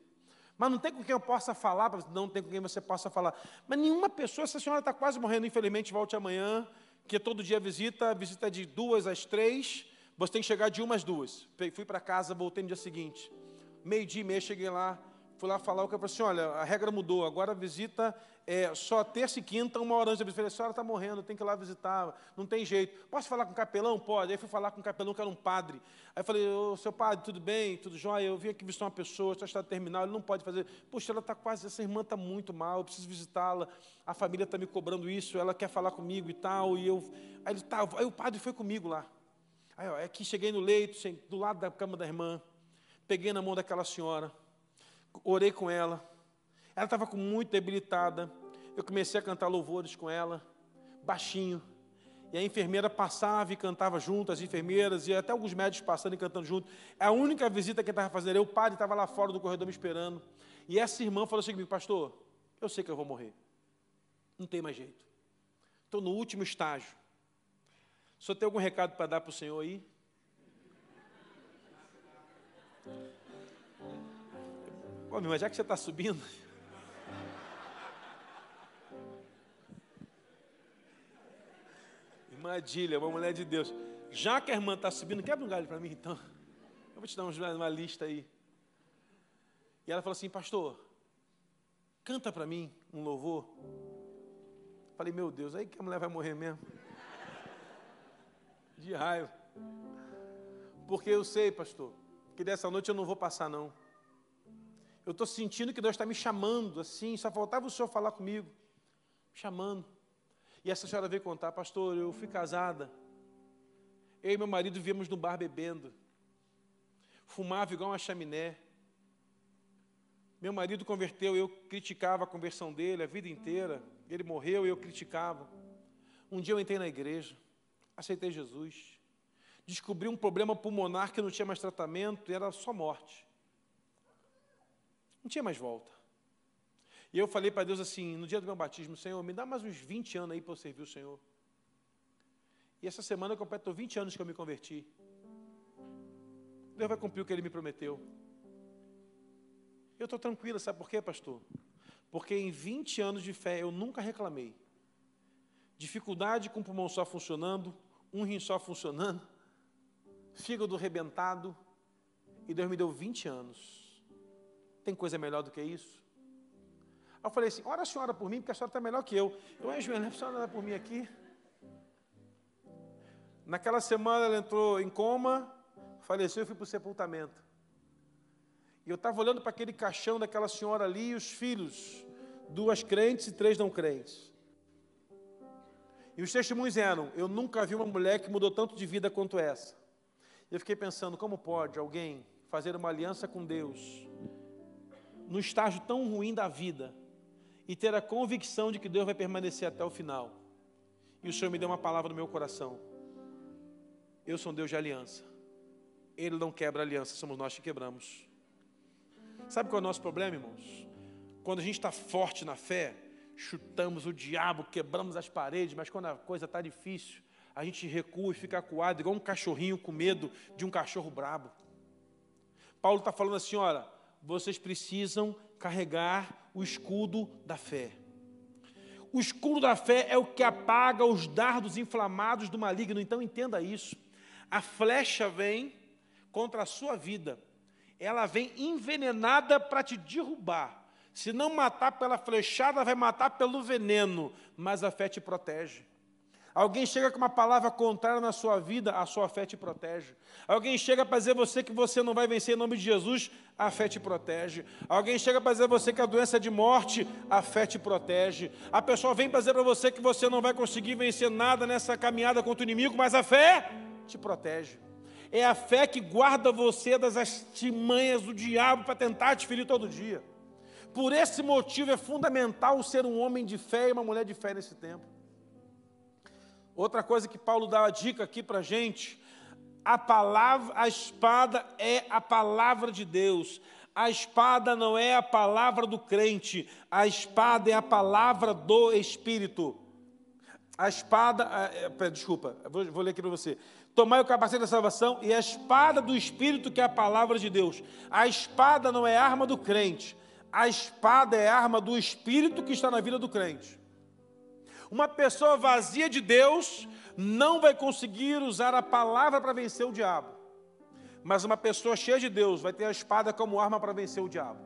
Speaker 1: Mas não tem com quem eu possa falar, não tem com quem você possa falar. Mas nenhuma pessoa, essa senhora está quase morrendo, infelizmente, volte amanhã, que todo dia visita, visita é de duas às três, você tem que chegar de uma às duas. Fui para casa, voltei no dia seguinte. Meio dia e meia, cheguei lá, fui lá falar, o cara falou assim, olha, a regra mudou, agora a visita é, só terça e quinta, uma hora antes da visita. Eu falei, a senhora está morrendo, tem que ir lá visitar, não tem jeito. Posso falar com o capelão? Pode. Aí fui falar com o capelão, que era um padre. Aí falei, ô, seu padre, tudo bem? Tudo jóia? Eu vim aqui visitar uma pessoa, está estado terminal, ele não pode fazer. Puxa, ela está quase, essa irmã está muito mal, eu preciso visitá-la. A família está me cobrando isso, ela quer falar comigo e tal. E eu, aí, ele, tá, aí o padre foi comigo lá. Aí, ó, aqui cheguei no leito, do lado da cama da irmã, peguei na mão daquela senhora, orei com ela. Ela estava muito debilitada. Eu comecei a cantar louvores com ela, baixinho. E a enfermeira passava e cantava junto, as enfermeiras, e até alguns médicos passando e cantando junto. A única visita que estava fazendo eu, o padre estava lá fora do corredor me esperando. E essa irmã falou assim comigo, pastor, eu sei que eu vou morrer. Não tem mais jeito. Estou no último estágio. Senhor tem algum recado para dar para o senhor aí? Ô, mas já que você está subindo, Irmã Adília, uma mulher de Deus. Já que a irmã está subindo, quebra um galho para mim então. Eu vou te dar uma lista aí. E ela falou assim, pastor, canta para mim um louvor. Falei, meu Deus, aí que a mulher vai morrer mesmo. De raiva. Porque eu sei, pastor, que dessa noite eu não vou passar, não. Eu estou sentindo que Deus está me chamando, assim, só faltava o senhor falar comigo, chamando. E essa senhora veio contar, pastor, eu fui casada. Eu e meu marido viemos no bar bebendo. Fumava igual uma chaminé. Meu marido converteu, eu criticava a conversão dele a vida inteira. Ele morreu e eu criticava. Um dia eu entrei na igreja, aceitei Jesus, descobri um problema pulmonar que não tinha mais tratamento, era só morte. Não tinha mais volta. E eu falei para Deus assim, no dia do meu batismo, Senhor, me dá mais uns 20 anos aí para eu servir o Senhor. E essa semana eu completo 20 anos que eu me converti. Deus vai cumprir o que Ele me prometeu. Eu estou tranquila, sabe por quê, pastor? Porque em 20 anos de fé eu nunca reclamei. Dificuldade com o pulmão só funcionando, um rim só funcionando, fígado rebentado, e Deus me deu 20 anos. Tem coisa melhor do que isso? Aí eu falei assim: ora a senhora por mim, porque a senhora está melhor que eu. Eu ajoelhei, a senhora por mim aqui. Naquela semana ela entrou em coma, faleceu e fui para o sepultamento. E eu estava olhando para aquele caixão daquela senhora ali e os filhos, duas crentes e três não crentes. E os testemunhos eram: eu nunca vi uma mulher que mudou tanto de vida quanto essa. Eu fiquei pensando: como pode alguém fazer uma aliança com Deus no estágio tão ruim da vida e ter a convicção de que Deus vai permanecer até o final? E o Senhor me deu uma palavra no meu coração. Eu sou um Deus de aliança. Ele não quebra aliança, somos nós que quebramos. Sabe qual é o nosso problema, irmãos? Quando a gente está forte na fé, chutamos o diabo, quebramos as paredes, mas quando a coisa está difícil, a gente recua e fica acuado, igual um cachorrinho com medo de um cachorro brabo. Paulo está falando assim: olha, vocês precisam carregar o escudo da fé. O escudo da fé é o que apaga os dardos inflamados do maligno, então entenda isso. A flecha vem contra a sua vida, ela vem envenenada para te derrubar. Se não matar pela flechada, vai matar pelo veneno, mas a fé te protege. Alguém chega com uma palavra contrária na sua vida, a sua fé te protege. Alguém chega para dizer você que você não vai vencer em nome de Jesus, a fé te protege. Alguém chega para dizer você que a doença é de morte, a fé te protege. A pessoa vem para dizer para você que você não vai conseguir vencer nada nessa caminhada contra o inimigo, mas a fé te protege. É a fé que guarda você das artimanhas do diabo para tentar te ferir todo dia. Por esse motivo é fundamental ser um homem de fé e uma mulher de fé nesse tempo. Outra coisa que Paulo dá a dica aqui para a gente, a palavra, a espada é a palavra de Deus. A espada não é a palavra do crente, a espada é a palavra do Espírito. A espada, é, desculpa, vou, vou ler aqui para você. Tomai o capacete da salvação e a espada do Espírito, que é a palavra de Deus. A espada não é arma do crente, a espada é arma do Espírito que está na vida do crente. Uma pessoa vazia de Deus não vai conseguir usar a palavra para vencer o diabo. Mas uma pessoa cheia de Deus vai ter a espada como arma para vencer o diabo.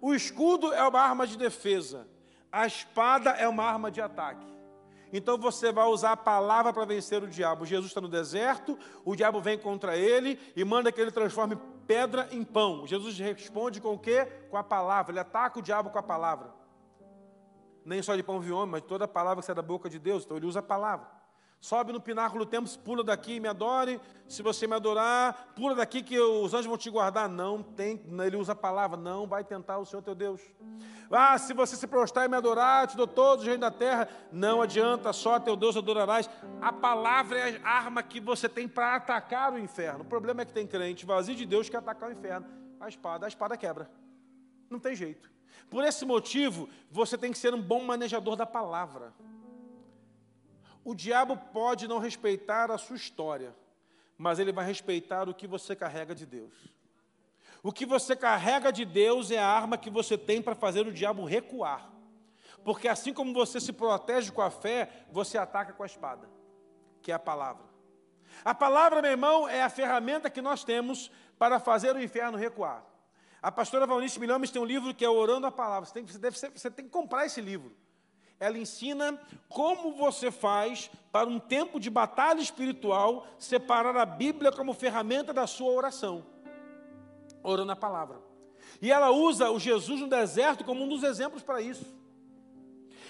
Speaker 1: O escudo é uma arma de defesa, a espada é uma arma de ataque. Então você vai usar a palavra para vencer o diabo. Jesus está no deserto, o diabo vem contra ele e manda que ele transforme pedra em pão. Jesus responde com o quê? Com a palavra. Ele ataca o diabo com a palavra. Nem só de pão vive homem, mas toda a palavra que sai da boca de Deus. Então ele usa a palavra. Sobe no pináculo do templo, pula daqui e me adore. Se você me adorar, pula daqui que os anjos vão te guardar. Não tem, ele usa a palavra, não vai tentar o Senhor teu Deus. Ah, se você se prostrar e me adorar, te dou todos os reinos da terra. Não adianta, só teu Deus adorarás. A palavra é a arma que você tem para atacar o inferno. O problema é que tem crente vazio de Deus que atacar o inferno. A espada, a espada quebra. Não tem jeito. Por esse motivo, você tem que ser um bom manejador da palavra. O diabo pode não respeitar a sua história, mas ele vai respeitar o que você carrega de Deus. O que você carrega de Deus é a arma que você tem para fazer o diabo recuar. Porque assim como você se protege com a fé, você ataca com a espada, que é a palavra. A palavra, meu irmão, é a ferramenta que nós temos para fazer o inferno recuar. A pastora Valnice Milhomes tem um livro que é Orando a Palavra. Você tem, você, deve, você tem que comprar esse livro ela ensina como você faz para um tempo de batalha espiritual separar a Bíblia como ferramenta da sua oração, orando a palavra. E ela usa o Jesus no deserto como um dos exemplos para isso.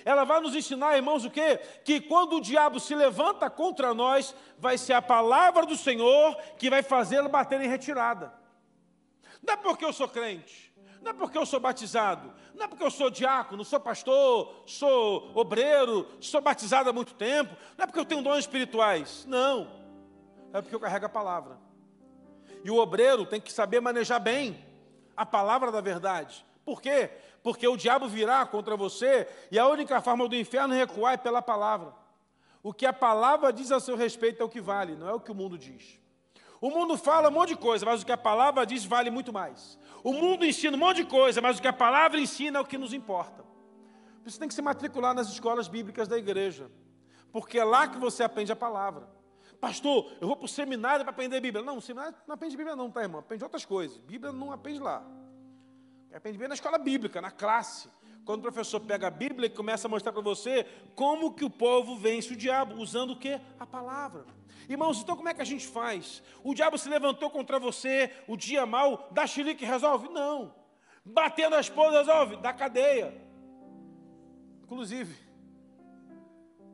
Speaker 1: Ela vai nos ensinar, irmãos, o quê? Que quando o diabo se levanta contra nós, vai ser a palavra do Senhor que vai fazê-lo bater em retirada. Não é porque eu sou crente, não é porque eu sou batizado, não é porque eu sou diácono, sou pastor, sou obreiro, sou batizado há muito tempo, não é porque eu tenho dons espirituais. Não. É porque eu carrego a palavra. E o obreiro tem que saber manejar bem a palavra da verdade. Por quê? Porque o diabo virá contra você e a única forma do inferno recuar é pela palavra. O que a palavra diz a seu respeito é o que vale, não é o que o mundo diz. O mundo fala um monte de coisa, mas o que a palavra diz vale muito mais. O mundo ensina um monte de coisa, mas o que a palavra ensina é o que nos importa. Você tem que se matricular nas escolas bíblicas da igreja, porque é lá que você aprende a palavra. Pastor, eu vou para o seminário para aprender Bíblia. Não, o seminário não aprende Bíblia não, tá, irmão? Aprende outras coisas. Bíblia não aprende lá. Aprende bem na escola bíblica, na classe. Quando o professor pega a Bíblia e começa a mostrar para você como que o povo vence o diabo, usando o quê? A palavra. Irmãos, então como é que a gente faz? O diabo se levantou contra você, o dia mal, dá xilique resolve? Não. Batendo a esposa resolve? Dá cadeia. Inclusive,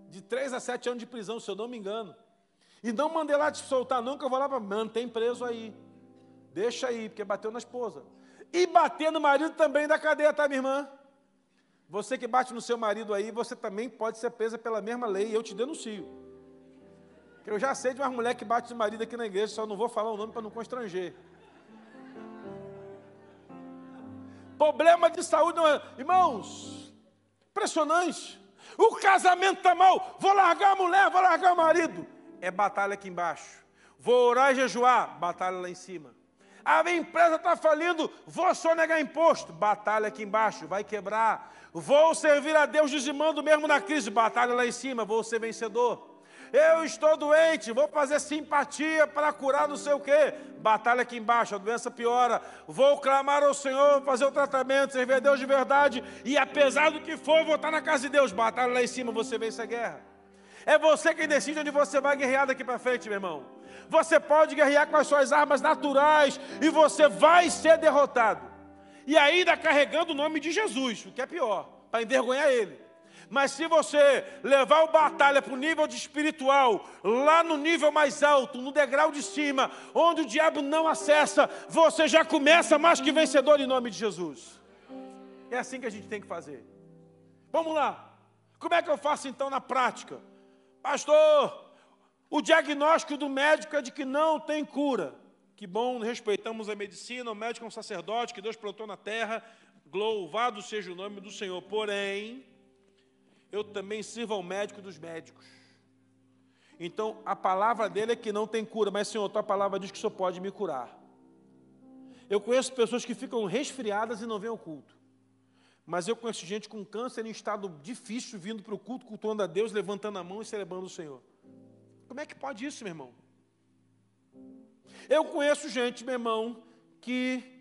Speaker 1: de 3 a 7 anos de prisão, se eu não me engano. E não mandei lá te soltar, não, que eu vou lá para. Mantém preso aí. Deixa aí, porque bateu na esposa. E bater no marido também da cadeia, tá, minha irmã? Você que bate no seu marido aí, você também pode ser presa pela mesma lei, e eu te denuncio. Eu já sei de uma mulher que bate no marido aqui na igreja, só não vou falar o nome para não constranger. Problema de saúde, não é... irmãos, impressionante. O casamento está mal, vou largar a mulher, vou largar o marido é batalha aqui embaixo. Vou orar e jejuar, batalha lá em cima. A minha empresa está falindo, vou sonegar imposto, batalha aqui embaixo, vai quebrar. Vou servir a Deus dizimando mesmo na crise, batalha lá em cima, vou ser vencedor. Eu estou doente, vou fazer simpatia para curar não sei o quê. Batalha aqui embaixo, a doença piora. Vou clamar ao Senhor, fazer o tratamento, servir a Deus de verdade. E apesar do que for, vou estar na casa de Deus. Batalha lá em cima, você vence a guerra. É você quem decide onde você vai guerrear daqui para frente, meu irmão. Você pode guerrear com as suas armas naturais e você vai ser derrotado. E ainda carregando o nome de Jesus, o que é pior, para envergonhar ele. Mas se você levar o batalha para o nível de espiritual, lá no nível mais alto, no degrau de cima, onde o diabo não acessa, você já começa mais que vencedor em nome de Jesus. É assim que a gente tem que fazer. Vamos lá. Como é que eu faço então na prática? Pastor, o diagnóstico do médico é de que não tem cura. Que bom, respeitamos a medicina, o médico é um sacerdote que Deus plantou na terra, louvado seja o nome do Senhor. Porém, eu também sirvo ao médico dos médicos. Então, a palavra dele é que não tem cura, mas, Senhor, tua palavra diz que Senhor pode me curar. Eu conheço pessoas que ficam resfriadas e não vêm ao culto. Mas eu conheço gente com câncer em estado difícil, vindo para o culto, cultuando a Deus, levantando a mão e celebrando o Senhor. Como é que pode isso, meu irmão? Eu conheço gente, meu irmão, que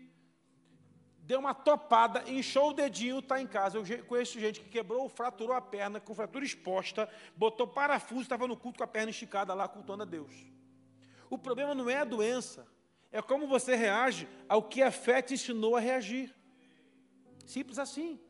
Speaker 1: deu uma topada, inchou o dedinho, está em casa. Eu conheço gente que quebrou, fraturou a perna, com fratura exposta, botou parafuso, estava no culto com a perna esticada lá, cultuando a Deus. O problema não é a doença, é como você reage ao que a fé te ensinou a reagir. Simples assim.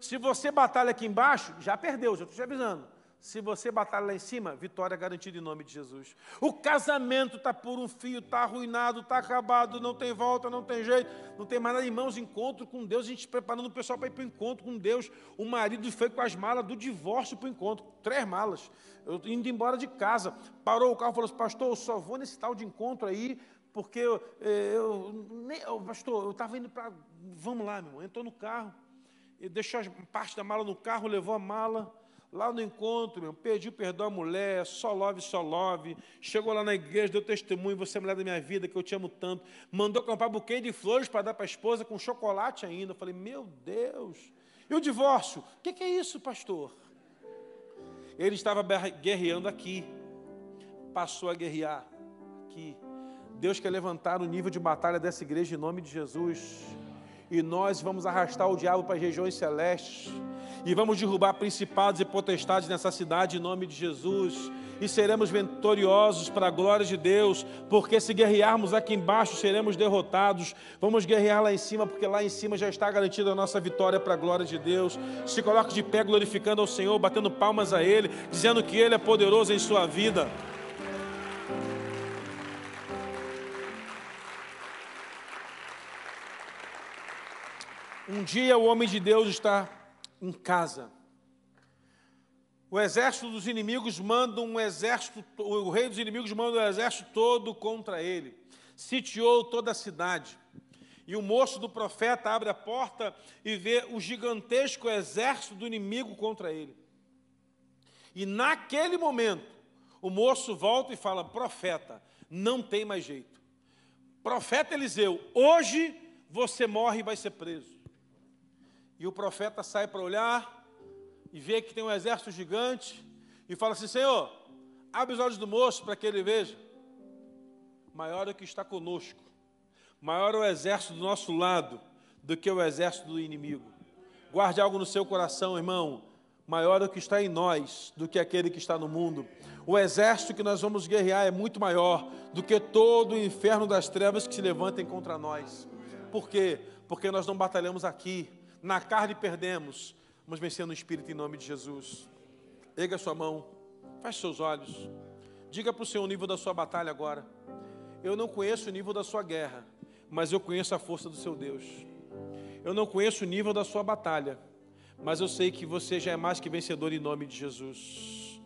Speaker 1: Se você batalha aqui embaixo, já perdeu, já estou te avisando. Se você batalha lá em cima, vitória garantida em nome de Jesus. O casamento está por um fio, está arruinado, está acabado, não tem volta, não tem jeito, não tem mais nada. Irmãos, encontro com Deus, a gente preparando o pessoal para ir para o encontro com Deus. O marido foi com as malas do divórcio para o encontro, três malas. Eu indo embora de casa, parou o carro e falou assim: Pastor, eu só vou nesse tal de encontro aí, porque eu, eh, eu, eu pastor, eu estava indo para. Vamos lá, meu irmão. Entrou no carro, deixou parte da mala no carro, levou a mala. Lá no encontro, meu, pediu perdão à mulher, só love, só love. Chegou lá na igreja, deu testemunho, você é mulher da minha vida, que eu te amo tanto. Mandou comprar buquê de flores para dar para a esposa, com chocolate ainda. Eu falei, meu Deus. E o divórcio? O que, que é isso, pastor? Ele estava guerreando aqui. Passou a guerrear aqui. Deus quer levantar o nível de batalha dessa igreja em nome de Jesus. E nós vamos arrastar o diabo para as regiões celestes. E vamos derrubar principados e potestades nessa cidade em nome de Jesus. e seremos vitoriosos para a glória de Deus, porque se guerrearmos aqui embaixo seremos derrotados. Vamos guerrear lá em cima, porque lá em cima já está garantida a nossa vitória para a glória de Deus. Se coloque de pé glorificando ao Senhor, batendo palmas a Ele, dizendo que Ele é poderoso em sua vida. Um dia o homem de Deus está em casa. O exército dos inimigos manda um exército, o rei dos inimigos manda um exército todo contra ele. Sitiou toda a cidade. E o moço do profeta abre a porta e vê o gigantesco exército do inimigo contra ele. E naquele momento, o moço volta e fala: Profeta, não tem mais jeito. Profeta Eliseu, hoje você morre e vai ser preso. E o profeta sai para olhar e vê que tem um exército gigante e fala assim: Senhor, abre os olhos do moço para que ele veja. Maior é o que está conosco, maior é o exército do nosso lado do que o exército do inimigo. Guarde algo no seu coração, irmão. Maior é o que está em nós do que aquele que está no mundo. O exército que nós vamos guerrear é muito maior do que todo o inferno das trevas que se levantem contra nós. Por quê? Porque nós não batalhamos aqui, na carne perdemos, mas vencendo no Espírito em nome de Jesus. Erga sua mão, feche seus olhos. Diga para o Senhor o nível da sua batalha agora. Eu não conheço o nível da sua guerra, mas eu conheço a força do seu Deus. Eu não conheço o nível da sua batalha, mas eu sei que você já é mais que vencedor em nome de Jesus.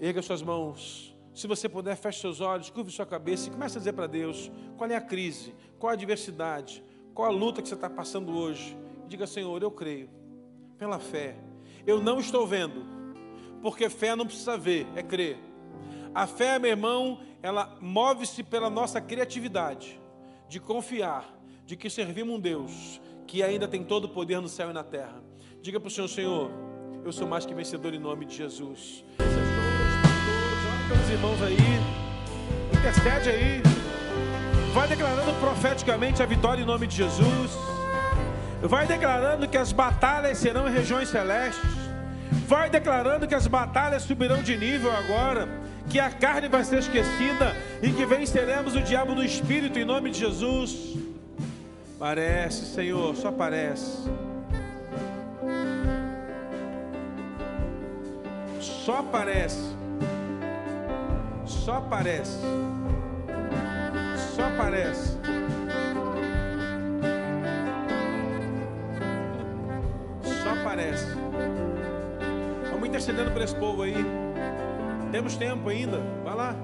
Speaker 1: Erga suas mãos. Se você puder, feche seus olhos, curve sua cabeça e comece a dizer para Deus qual é a crise, qual a adversidade, qual a luta que você está passando hoje. Diga, Senhor, eu creio, pela fé. Eu não estou vendo, porque fé não precisa ver, é crer. A fé, meu irmão, ela move-se pela nossa criatividade, de confiar, de que servimos um Deus que ainda tem todo o poder no céu e na terra. Diga para o Senhor, Senhor, eu sou mais que vencedor em nome de Jesus. Olha pelos irmãos aí, intercede aí, vai declarando profeticamente a vitória em nome de Jesus. Vai declarando que as batalhas serão em regiões celestes. Vai declarando que as batalhas subirão de nível agora. Que a carne vai ser esquecida e que venceremos o diabo no espírito em nome de Jesus. Parece, Senhor, só parece. Só parece. Só parece. Só parece. Aparece. Vamos intercedendo para esse povo aí. Temos tempo ainda. Vai lá.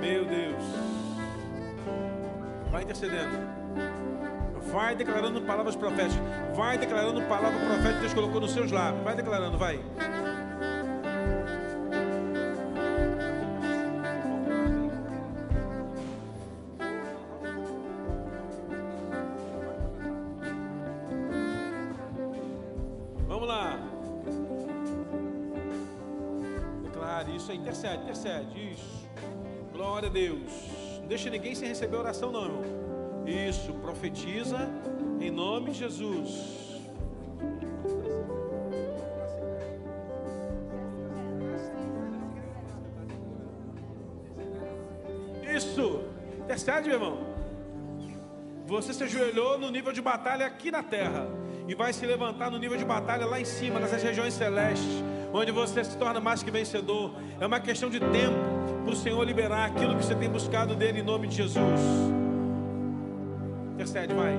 Speaker 1: Meu Deus. Vai intercedendo. Vai declarando palavras proféticas. Vai declarando palavra profética que Deus colocou nos seus lábios. Vai declarando, vai. Intercede. Isso. Glória a Deus. Não deixa ninguém sem receber oração, não, irmão. Isso. Profetiza em nome de Jesus. Isso. Intercede, meu irmão. Você se ajoelhou no nível de batalha aqui na terra e vai se levantar no nível de batalha lá em cima, nessas regiões celestes onde você se torna mais que vencedor. É uma questão de tempo para o Senhor liberar aquilo que você tem buscado dele em nome de Jesus. Intercede, vai.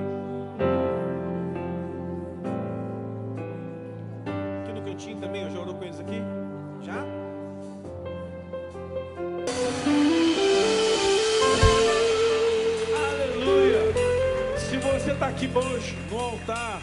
Speaker 1: Aqui no cantinho também, eu já orou com eles aqui? Já? Aleluia! Se você está aqui hoje no altar,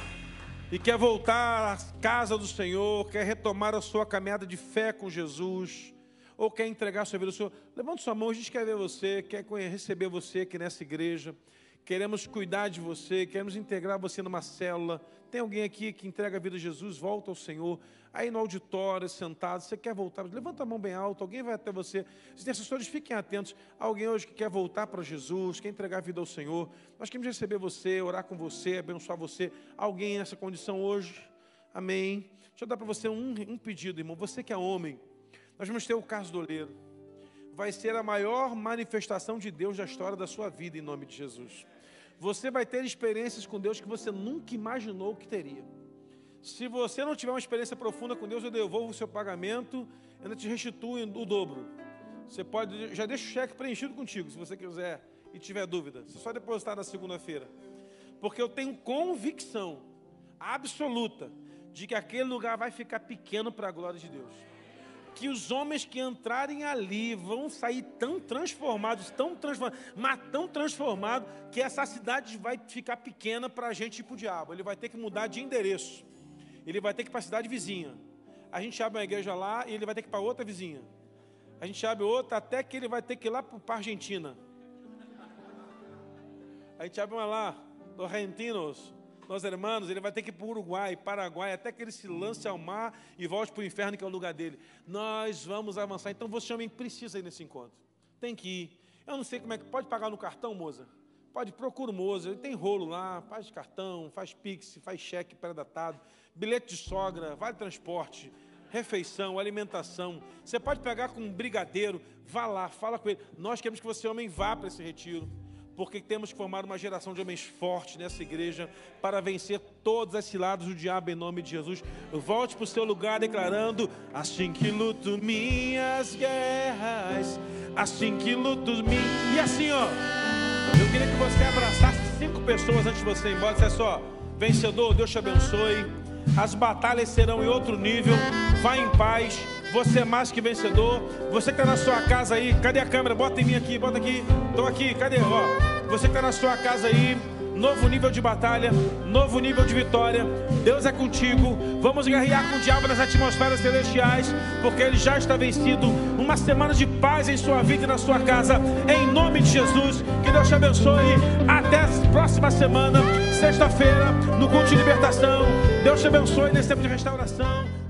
Speaker 1: e quer voltar à casa do Senhor, quer retomar a sua caminhada de fé com Jesus, ou quer entregar a sua vida ao Senhor, levante sua mão, a gente quer ver você, quer receber você aqui nessa igreja, queremos cuidar de você, queremos integrar você numa célula. Tem alguém aqui que entrega a vida a Jesus, volta ao Senhor, aí no auditório, sentado, você quer voltar, levanta a mão bem alta, alguém vai até você. Os intercessores, fiquem atentos. Alguém hoje que quer voltar para Jesus, quer entregar a vida ao Senhor, nós queremos receber você, orar com você, abençoar você. Alguém nessa condição hoje? Amém. Deixa eu dar para você um, um pedido, irmão. Você que é homem, nós vamos ter o caso do oleiro. Vai ser a maior manifestação de Deus da história da sua vida, em nome de Jesus. Você vai ter experiências com Deus que você nunca imaginou que teria. Se você não tiver uma experiência profunda com Deus, eu devolvo o seu pagamento, ainda te restituo o dobro. Você pode, já deixa o cheque preenchido contigo, se você quiser e tiver dúvida. Você só depositar na segunda-feira. Porque eu tenho convicção absoluta de que aquele lugar vai ficar pequeno para a glória de Deus. Que os homens que entrarem ali vão sair tão transformados, tão transformados, mas tão transformados, que essa cidade vai ficar pequena para a gente ir para o diabo. Ele vai ter que mudar de endereço. Ele vai ter que ir para a cidade vizinha. A gente abre uma igreja lá e ele vai ter que ir para outra vizinha. A gente abre outra até que ele vai ter que ir lá para a Argentina. A gente abre uma lá, dos argentinos, nós hermanos, ele vai ter que ir para o Uruguai, Paraguai, até que ele se lance ao mar e volte para o inferno, que é o lugar dele. Nós vamos avançar. Então você, homem, precisa ir nesse encontro. Tem que ir. Eu não sei como é que pode pagar no cartão, moça. Pode, procura o Moza, ele tem rolo lá, faz cartão, faz pix, faz cheque pré-datado, bilhete de sogra, vale transporte, refeição, alimentação. Você pode pegar com um brigadeiro, vá lá, fala com ele. Nós queremos que você, homem, vá para esse retiro porque temos que formar uma geração de homens fortes nessa igreja para vencer todas as ciladas do diabo em nome de Jesus. Volte para o seu lugar declarando: Assim que luto minhas guerras, assim que luto minhas. E assim, ó, eu queria que você abraçasse cinco pessoas antes de você ir embora. Disse só: Vencedor, Deus te abençoe. As batalhas serão em outro nível. Vá em paz. Você é mais que vencedor. Você que está na sua casa aí, cadê a câmera? Bota em mim aqui, bota aqui. Estou aqui, cadê? Ó, você que está na sua casa aí, novo nível de batalha, novo nível de vitória. Deus é contigo. Vamos guerrear com o diabo nas atmosferas celestiais, porque ele já está vencido. Uma semana de paz em sua vida e na sua casa, em nome de Jesus. Que Deus te abençoe. Até a próxima semana, sexta-feira, no culto de libertação. Deus te abençoe nesse tempo de restauração.